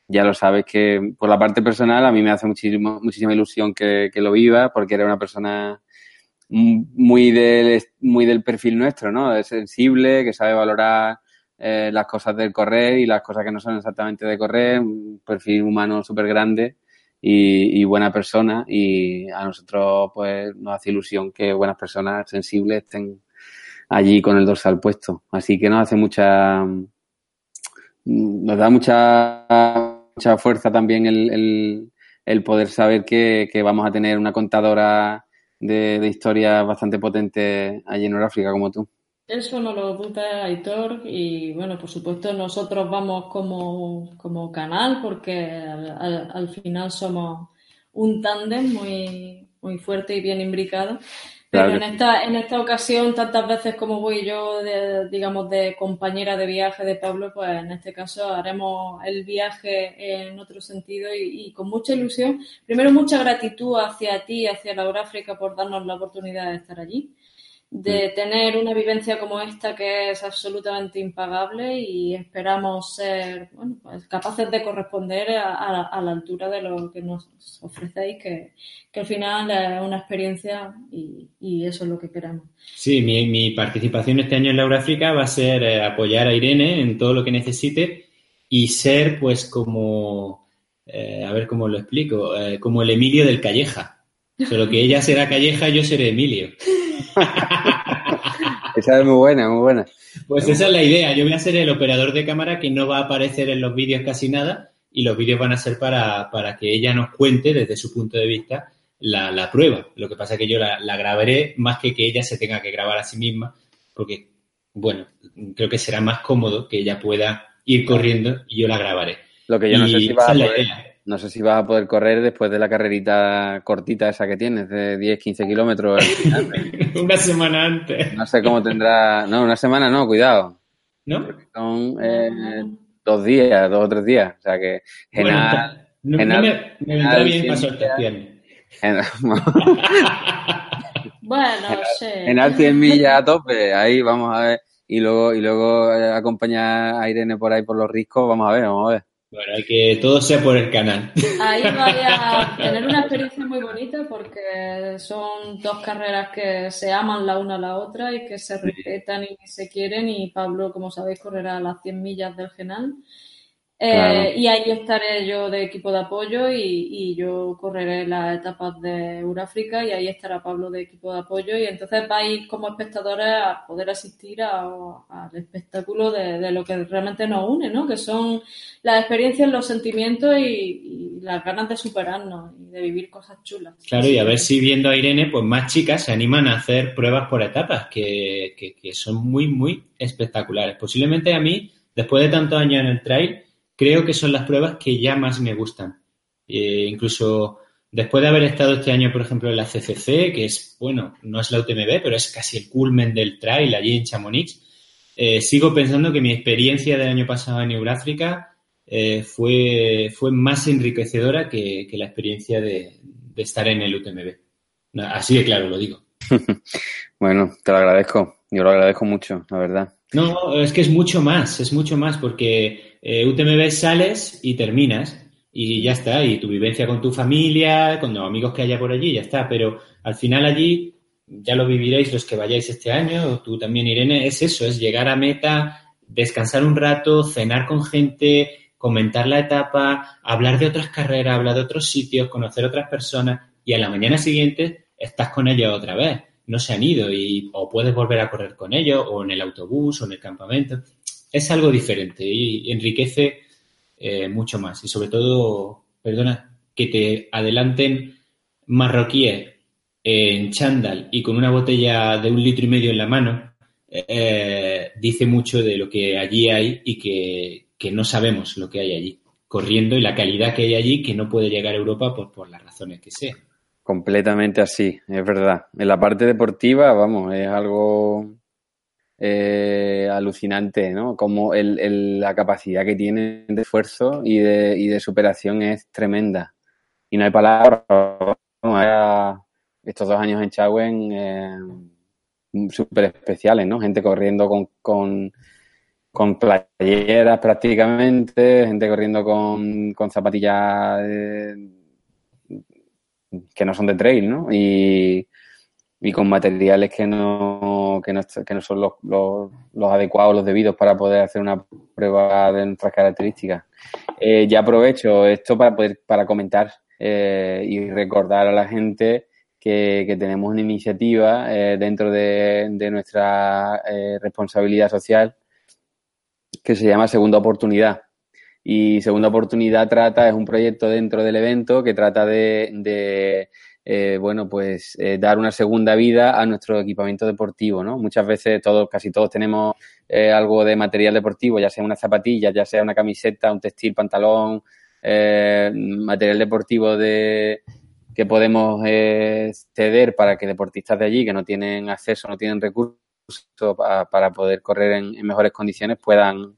ya lo sabes que por la parte personal a mí me hace muchísimo, muchísima ilusión que, que lo viva, porque era una persona muy del, muy del perfil nuestro, ¿no? Es sensible, que sabe valorar eh, las cosas del correr y las cosas que no son exactamente de correr, un perfil humano súper grande y, y buena persona y a nosotros pues nos hace ilusión que buenas personas sensibles estén allí con el dorsal puesto. Así que nos hace mucha, nos da mucha, mucha fuerza también el, el, el poder saber que, que vamos a tener una contadora de, de historias bastante potentes allí en Noráfrica como tú. Eso no lo duda Aitor y bueno, por supuesto nosotros vamos como, como canal porque al, al- al final somos un tándem muy, muy fuerte y bien imbricado. Pero Claro en sí. esta, en esta ocasión, tantas veces como voy yo, de, digamos, de compañera de viaje de Pablo, pues en este caso haremos el viaje en otro sentido y, y con mucha ilusión. Primero, mucha gratitud hacia ti, hacia Laura África por darnos la oportunidad de estar allí de tener una vivencia como esta que es absolutamente impagable y esperamos ser bueno, pues capaces de corresponder a, a- a la altura de lo que nos ofrecéis, que, que al final es una experiencia y, y eso es lo que queremos. Sí, mi, mi participación este año en Laura África va a ser eh, apoyar a Irene en todo lo que necesite y ser, pues, como, eh, a ver cómo lo explico, eh, como el Emilio del Calleja. Solo que ella será Calleja y yo seré Emilio. Esa es muy buena, muy buena. Pues esa es la idea. Yo voy a ser el operador de cámara que no va a aparecer en los vídeos casi nada y los vídeos van a ser para, para que ella nos cuente desde su punto de vista la, la prueba. Lo que pasa es que yo la, la grabaré más que que ella se tenga que grabar a sí misma porque, bueno, creo que será más cómodo que ella pueda ir corriendo y yo la grabaré. Lo que yo no Y sé si vas a poder. No sé si vas a poder correr después de la carrerita cortita esa que tienes, de 10, 15 kilómetros. al final. Una semana antes, No sé cómo tendrá. No, una semana no, cuidado. ¿no? Son eh, dos días, dos o tres días. O sea que Bueno, Genal, no, no Genal- me, me vendrá Genal bien piernas. Bueno, sí. Genal 100 millas a tope, ahí vamos a ver. Y luego, y luego eh, acompañar a Irene por ahí por los riscos, vamos a ver, vamos a ver. Bueno, hay que todo sea por el canal. Ahí vaya a tener una experiencia muy bonita porque son dos carreras que se aman la una a la otra y que se respetan y se quieren y Pablo, como sabéis, correrá las 100 millas del Genal. Eh. Y ahí estaré yo de equipo de apoyo y, y yo correré las etapas de Euráfrica y ahí estará Pablo de equipo de apoyo y entonces vais como espectadores a poder asistir a- al espectáculo de, de lo que realmente nos une, ¿no? Que son las experiencias, los sentimientos y, y las ganas de superarnos y de vivir cosas chulas. Claro, y a ver si viendo a Irene, pues más chicas se animan a hacer pruebas por etapas, que, que- que son muy, muy espectaculares. Posiblemente a mí, después de tantos años en el trail, creo que son las pruebas que ya más me gustan. Eh, incluso después de haber estado este año, por ejemplo, en la CCC, que es, bueno, no es la UTMB, pero es casi el culmen del trail allí en Chamonix, eh, sigo pensando que mi experiencia del año pasado en Euráfrica eh, fue, más enriquecedora que, que la experiencia de, de estar en el UTMB. Así de claro lo digo. Bueno, te lo agradezco. Yo lo agradezco mucho, la verdad. No, es que es mucho más, es mucho más, porque eh, UTMB sales y terminas y ya está, y tu vivencia con tu familia, con los amigos que haya por allí, ya está, pero al final allí ya lo viviréis los que vayáis este año, tú también, Irene, es eso, es llegar a meta, descansar un rato, cenar con gente, comentar la etapa, hablar de otras carreras, hablar de otros sitios, conocer otras personas y a la mañana siguiente estás con ellos otra vez. No se han ido y o puedes volver a correr con ellos o en el autobús o en el campamento. Es algo diferente y enriquece eh, mucho más. Y sobre todo, perdona, que te adelanten marroquíes en chándal y con una botella de un litro y medio en la mano, eh, dice mucho de lo que allí hay y que, no sabemos lo que hay allí, corriendo y la calidad que hay allí que no puede llegar a Europa por las razones que sean. Completamente así, es verdad. En la parte deportiva, vamos, es algo eh, alucinante, ¿no? Como el, la capacidad que tienen de esfuerzo y de, y de superación es tremenda. Y no hay palabras. estos dos años en Chauen eh, súper especiales, ¿no? Gente corriendo con, con, con, playeras prácticamente, gente corriendo con, con zapatillas que no son de trail, ¿no? Y, y con materiales que no, que no, que no son los, los, los, adecuados, los debidos para poder hacer una prueba de nuestras características. Eh, ya aprovecho esto para poder para comentar eh, y recordar a la gente que, que tenemos una iniciativa eh, dentro de, de nuestra eh, responsabilidad social que se llama Segunda Oportunidad. Y Segunda Oportunidad trata, es un proyecto dentro del evento que trata de, de eh, bueno, pues eh, dar una segunda vida a nuestro equipamiento deportivo, ¿no? Muchas veces todos, casi todos tenemos eh, algo de material deportivo, ya sea una zapatilla, ya sea una camiseta, un textil, pantalón, eh, material deportivo de que podemos eh, ceder para que deportistas de allí que no tienen acceso, no tienen recursos para, poder correr en, mejores condiciones puedan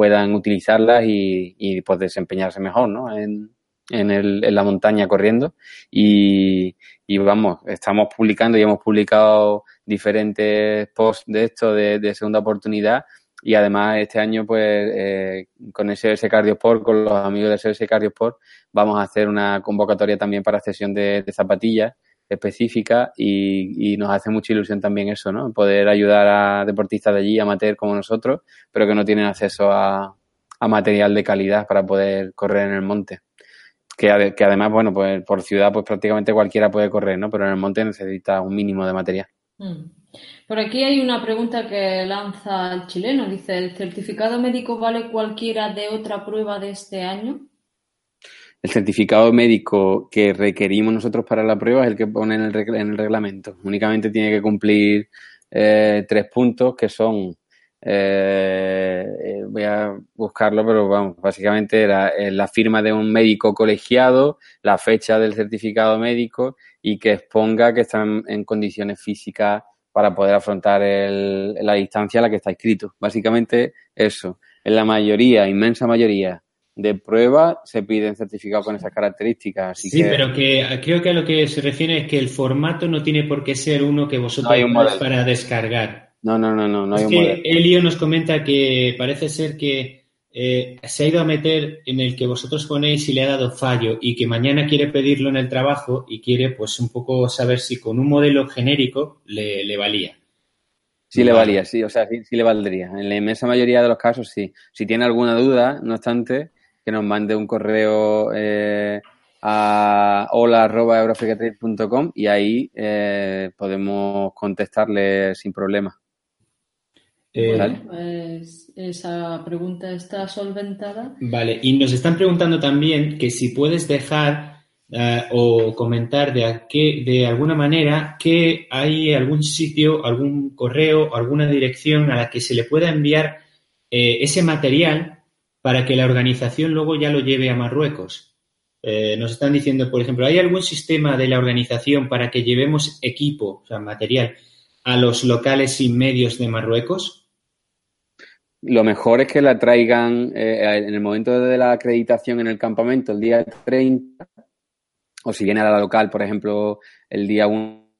puedan utilizarlas y, y pues desempeñarse mejor, ¿no? En, en, el, en la montaña corriendo. Y, y, vamos, estamos publicando y hemos publicado diferentes posts de esto de, segunda oportunidad. Y además este año pues eh, con SOS Cardiosport, con los amigos de SOS Cardiosport vamos a hacer una convocatoria también para cesión de zapatillas específicas y, nos hace mucha ilusión también eso, ¿no? Poder ayudar a deportistas de allí, amateur como nosotros, pero que no tienen acceso a, a material de calidad para poder correr en el monte que, que, además, bueno, pues por ciudad pues prácticamente cualquiera puede correr, ¿no? Pero en el monte necesita un mínimo de material. Mm. Por aquí hay una pregunta que lanza el chileno. Dice, ¿el certificado médico vale cualquiera de otra prueba de este año? El certificado médico que requerimos nosotros para la prueba es el que pone en el, en el reglamento. Únicamente tiene que cumplir eh, tres puntos que son eh, eh, voy a buscarlo, pero vamos, básicamente era eh, la firma de un médico colegiado, la fecha del certificado médico y que exponga que están en condiciones físicas para poder afrontar el, la distancia a la que está escrito. Básicamente eso. En la mayoría, inmensa mayoría de pruebas se piden certificados con esas características. Así sí, que... pero que creo que a lo que se refiere es que el formato no tiene por qué ser uno que vosotros no para descargar. No, no, no, no, no es que Elio nos comenta que parece ser que eh, se ha ido a meter en el que vosotros ponéis si le ha dado fallo y que mañana quiere pedirlo en el trabajo y quiere pues un poco saber si con un modelo genérico le, le valía. Sí le valía, sí, o sea, sí, sí, le valdría. En la inmensa mayoría de los casos sí. Si tiene alguna duda, no obstante, que nos mande un correo eh, a hola.eurofricatrade.com y ahí eh, podemos contestarle sin problema. Eh, vale. Pues esa pregunta está solventada. Vale, y nos están preguntando también que si puedes dejar uh, o comentar de, qué, de alguna manera que hay algún sitio, algún correo, alguna dirección a la que se le pueda enviar eh, ese material para que la organización luego ya lo lleve a Marruecos. Eh, nos están diciendo, por ejemplo, ¿hay algún sistema de la organización para que llevemos equipo, o sea, material, a los locales y medios de Marruecos? Lo mejor es que la traigan eh, en el momento de la acreditación en el campamento, el día 30, o si viene a la local, por ejemplo, el día 1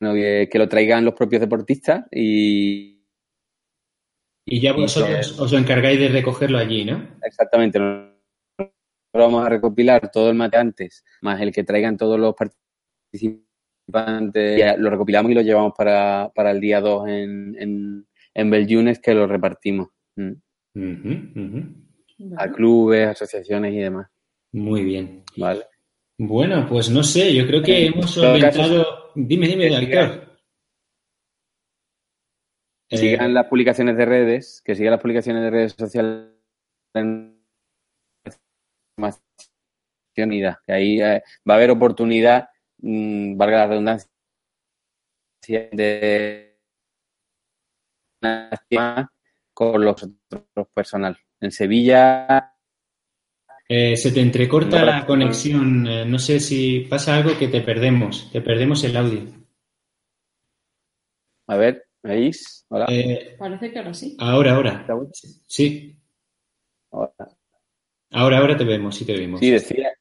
que, lo traigan los propios deportistas y... Y ya vosotros os encargáis de recogerlo allí, ¿no? Exactamente. Vamos a recopilar todo el mate antes, más el que traigan todos los participantes. Lo recopilamos y lo llevamos para, para el día 2 en, en, en Bellunes, que lo repartimos. Mm. A clubes, asociaciones y demás. Muy bien. Vale. Bueno, pues no sé, yo creo que hemos solventado. Dime, dime, Víctor. Que sigan eh, las publicaciones de redes, que sigan las publicaciones de redes sociales que ahí eh, va a haber oportunidad, mm, valga la redundancia, de con los otros personal. En Sevilla. Eh, se te entrecorta la conexión. Eh, no sé si pasa algo que te perdemos. Te perdemos el audio. A ver, ¿veis? Hola. Eh, Parece que ahora sí. Ahora, ahora. Sí. Ahora. Ahora, ahora te vemos, sí te vemos. Sí, decía,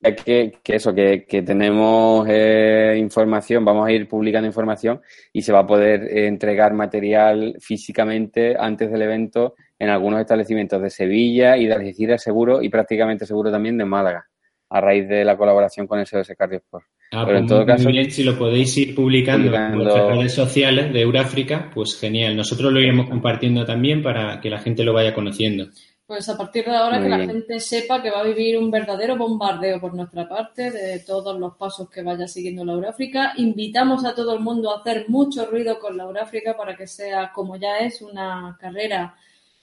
que, que eso, que, que tenemos eh, información, vamos a ir publicando información y se va a poder eh, entregar material físicamente antes del evento en algunos establecimientos de Sevilla y de Algeciras seguro y prácticamente seguro también de Málaga, a raíz de la colaboración con el SOS Cardiosport. Ah, Pero en pues todo caso, bien, si lo podéis ir publicando, en las redes sociales de Euráfrica, pues genial. Nosotros lo iremos compartiendo también para que la gente lo vaya conociendo. Pues a partir de ahora que la gente sepa que va a vivir un verdadero bombardeo por nuestra parte de todos los pasos que vaya siguiendo la Euráfrica. Invitamos a todo el mundo a hacer mucho ruido con la Euráfrica para que sea, como ya es, una carrera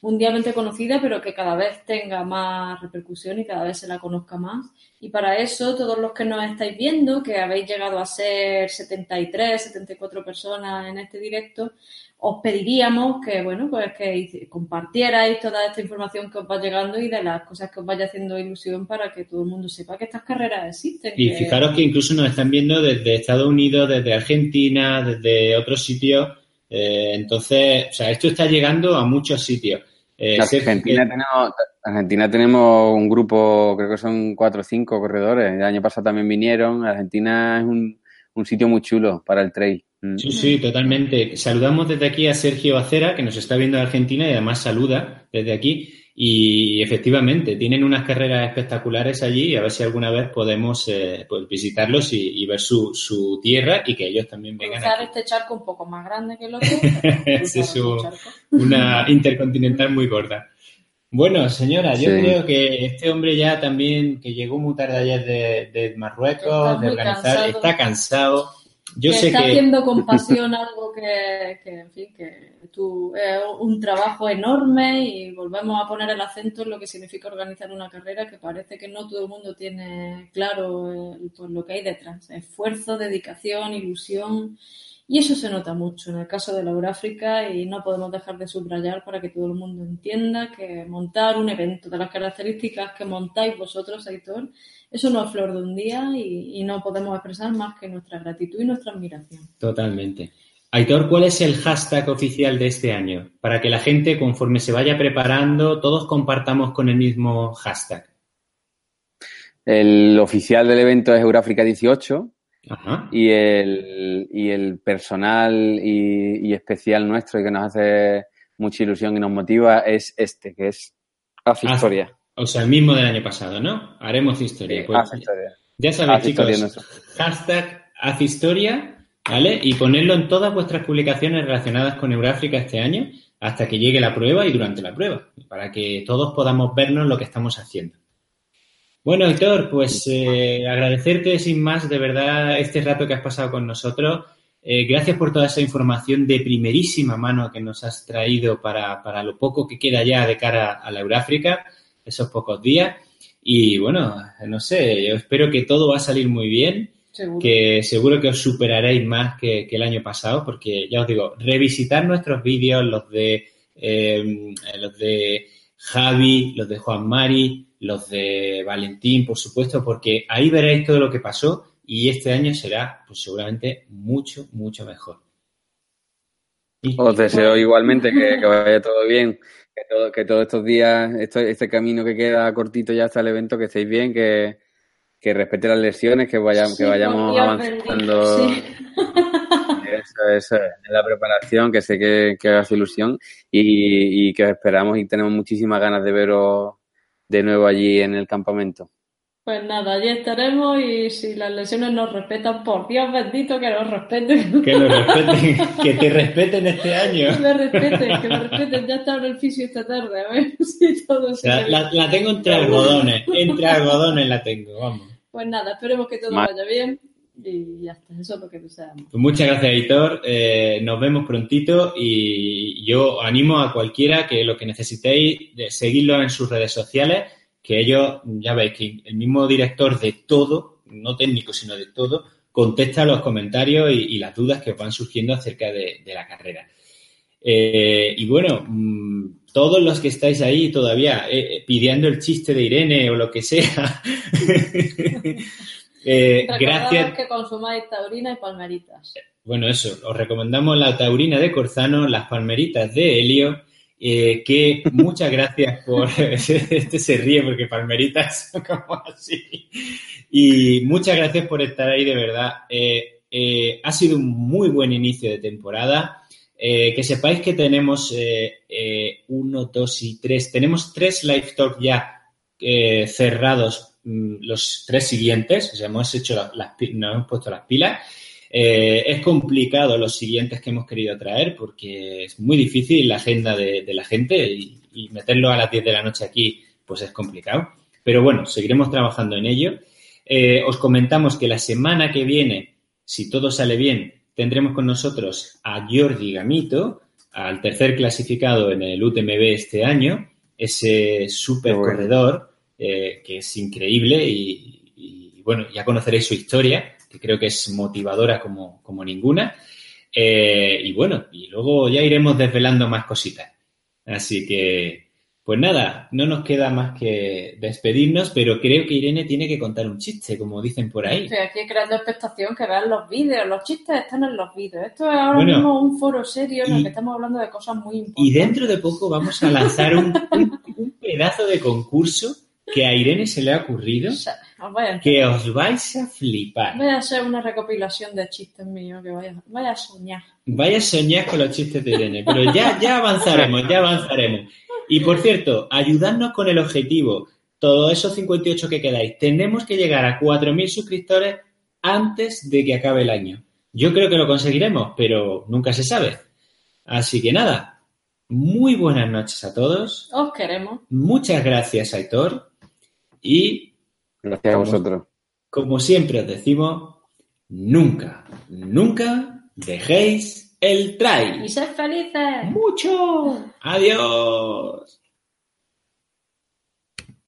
mundialmente conocida, pero que cada vez tenga más repercusión y cada vez se la conozca más. Y para eso, todos los que nos estáis viendo, que habéis llegado a ser 73, 74 personas en este directo, os pediríamos que, bueno, pues que compartierais toda esta información que os va llegando y de las cosas que os vaya haciendo ilusión para que todo el mundo sepa que estas carreras existen. Y fijaros que incluso nos están viendo desde Estados Unidos, desde Argentina, desde otros sitios. Eh, entonces, o sea, esto está llegando a muchos sitios. Eh, Argentina, tenemos, Argentina tenemos un grupo, creo que son cuatro o cinco corredores. El año pasado también vinieron. Argentina es un, un sitio muy chulo para el trail. Mm. Sí, sí, totalmente. Saludamos desde aquí a Sergio Acera, que nos está viendo de Argentina y además saluda desde aquí. Y efectivamente, tienen unas carreras espectaculares allí y a ver si alguna vez podemos eh, pues visitarlos y, ver su, su, tierra y que ellos también vengan. Cruzar este charco un poco más grande que el otro. es una intercontinental muy corta. Bueno, señora, yo creo que este hombre ya también, que llegó muy tarde ayer de, de Marruecos, de organizar, está cansado yo que está haciendo con pasión algo que, en fin, que tú, es un trabajo enorme y volvemos a poner el acento en lo que significa organizar una carrera que parece que no todo el mundo tiene claro pues, lo que hay detrás. Esfuerzo, dedicación, ilusión. Y eso se nota mucho en el caso de la Euráfrica y no podemos dejar de subrayar para que todo el mundo entienda que montar un evento de las características que montáis vosotros, Aitor, eso no es flor de un día y, no podemos expresar más que nuestra gratitud y nuestra admiración. Totalmente. Aitor, ¿cuál es el hashtag oficial de este año? Para que la gente, conforme se vaya preparando, todos compartamos con el mismo hashtag. El oficial del evento es Euráfrica 18 Y, el, y el personal y, especial nuestro y que nos hace mucha ilusión y nos motiva es este, que es Haz Historia. O sea, el mismo del año pasado, ¿no? Haremos historia. Pues, ya sabéis, chicos, hashtag haz historia, ¿vale? Y ponerlo en todas vuestras publicaciones relacionadas con Euráfrica este año hasta que llegue la prueba y durante la prueba, para que todos podamos vernos lo que estamos haciendo. Bueno, Héctor, pues eh, agradecerte sin más de verdad este rato que has pasado con nosotros. Eh, gracias por toda esa información de primerísima mano que nos has traído para, para lo poco que queda ya de cara a la Euráfrica esos pocos días. Y bueno, no sé, yo espero que todo va a salir muy bien. Que seguro que os superaréis más que, el año pasado, porque ya os digo, revisitar nuestros vídeos, los de em, los de Javi, los de Juan Mari, los de Valentín, por supuesto, porque ahí veréis todo lo que pasó y este año será pues seguramente mucho, mucho mejor. Os deseo igualmente que vaya todo bien que, todos estos días, este camino que queda cortito ya hasta el evento, que estéis bien, que, que respete las lesiones, que, vayamos, que vayamos avanzando Eso, eso es. La preparación, que sé que, que haga su ilusión y, y que os esperamos y tenemos muchísimas ganas de veros de nuevo allí en el campamento. Pues nada, allí estaremos y si las lesiones nos respetan, por Dios bendito que nos respeten. Que nos respeten, que te respeten este año. Que me respeten, que me respeten. Ya está en el fisio esta tarde, a ver si todo se La, la- la tengo entre algodones, entre algodones la tengo, vamos. Pues nada, esperemos que todo vaya bien y ya eso es lo que. Pues muchas gracias, Editor. Eh, nos vemos prontito y yo animo a cualquiera que lo que necesitéis, de seguirlo en sus redes sociales, que ellos, ya veis que el mismo director de todo, no técnico, sino de todo, contesta los comentarios y, las dudas que os van surgiendo acerca de, la carrera. Eh, y bueno, mm, todos los que estáis ahí todavía eh, pidiendo el chiste de Irene o lo que sea, eh, gracias. que consumáis taurina y palmeritas. Bueno, eso, os recomendamos la taurina de Corzano, las palmeritas de Helio, eh, que muchas gracias por... este se ríe porque palmeritas son como así. Y muchas gracias por estar ahí, de verdad. Eh, eh, ha sido un muy buen inicio de temporada. Que sepáis que tenemos uno, dos y tres. Tenemos tres live talk ya cerrados, los tres siguientes. O sea, hemos hecho la- las, pi- nos hemos puesto las pilas. Eh, es complicado los siguientes que hemos querido traer porque es muy difícil la agenda de, de la gente y, y meterlo a las 10 de la noche aquí pues es complicado. Pero bueno, seguiremos trabajando en ello. Eh, os comentamos que la semana que viene, si todo sale bien, tendremos con nosotros a Jordi Gamito, al tercer clasificado en el UTMB este año, ese super corredor eh, que es increíble y, y, bueno, ya conoceréis su historia, que creo que es motivadora como, como ninguna. Eh, y bueno, y luego ya iremos desvelando más cositas. Así que, pues nada, no nos queda más que despedirnos, pero creo que Irene tiene que contar un chiste, como dicen por ahí. Estoy aquí creando expectación, que vean los vídeos. Los chistes están en los vídeos. Esto es ahora Bueno, mismo un foro serio en el que estamos hablando de cosas muy importantes. Y dentro de poco vamos a lanzar un, un- un pedazo de concurso que a Irene se le ha ocurrido, O sea, os que os vais a flipar. Vaya a ser una recopilación de chistes míos, que vaya, vaya a soñar. Vaya a soñar con los chistes de Irene, pero ya, ya avanzaremos, ya avanzaremos. Y por cierto, ayudadnos con el objetivo. Todos esos 58 que quedáis, tenemos que llegar a 4.000 suscriptores antes de que acabe el año. Yo creo que lo conseguiremos, pero nunca se sabe. Así que nada, muy buenas noches a todos. Os queremos. Muchas gracias, Aitor. Y Gracias a vosotros. como siempre os decimos, nunca, nunca dejéis el trail. Y sed felices. Mucho. Adiós.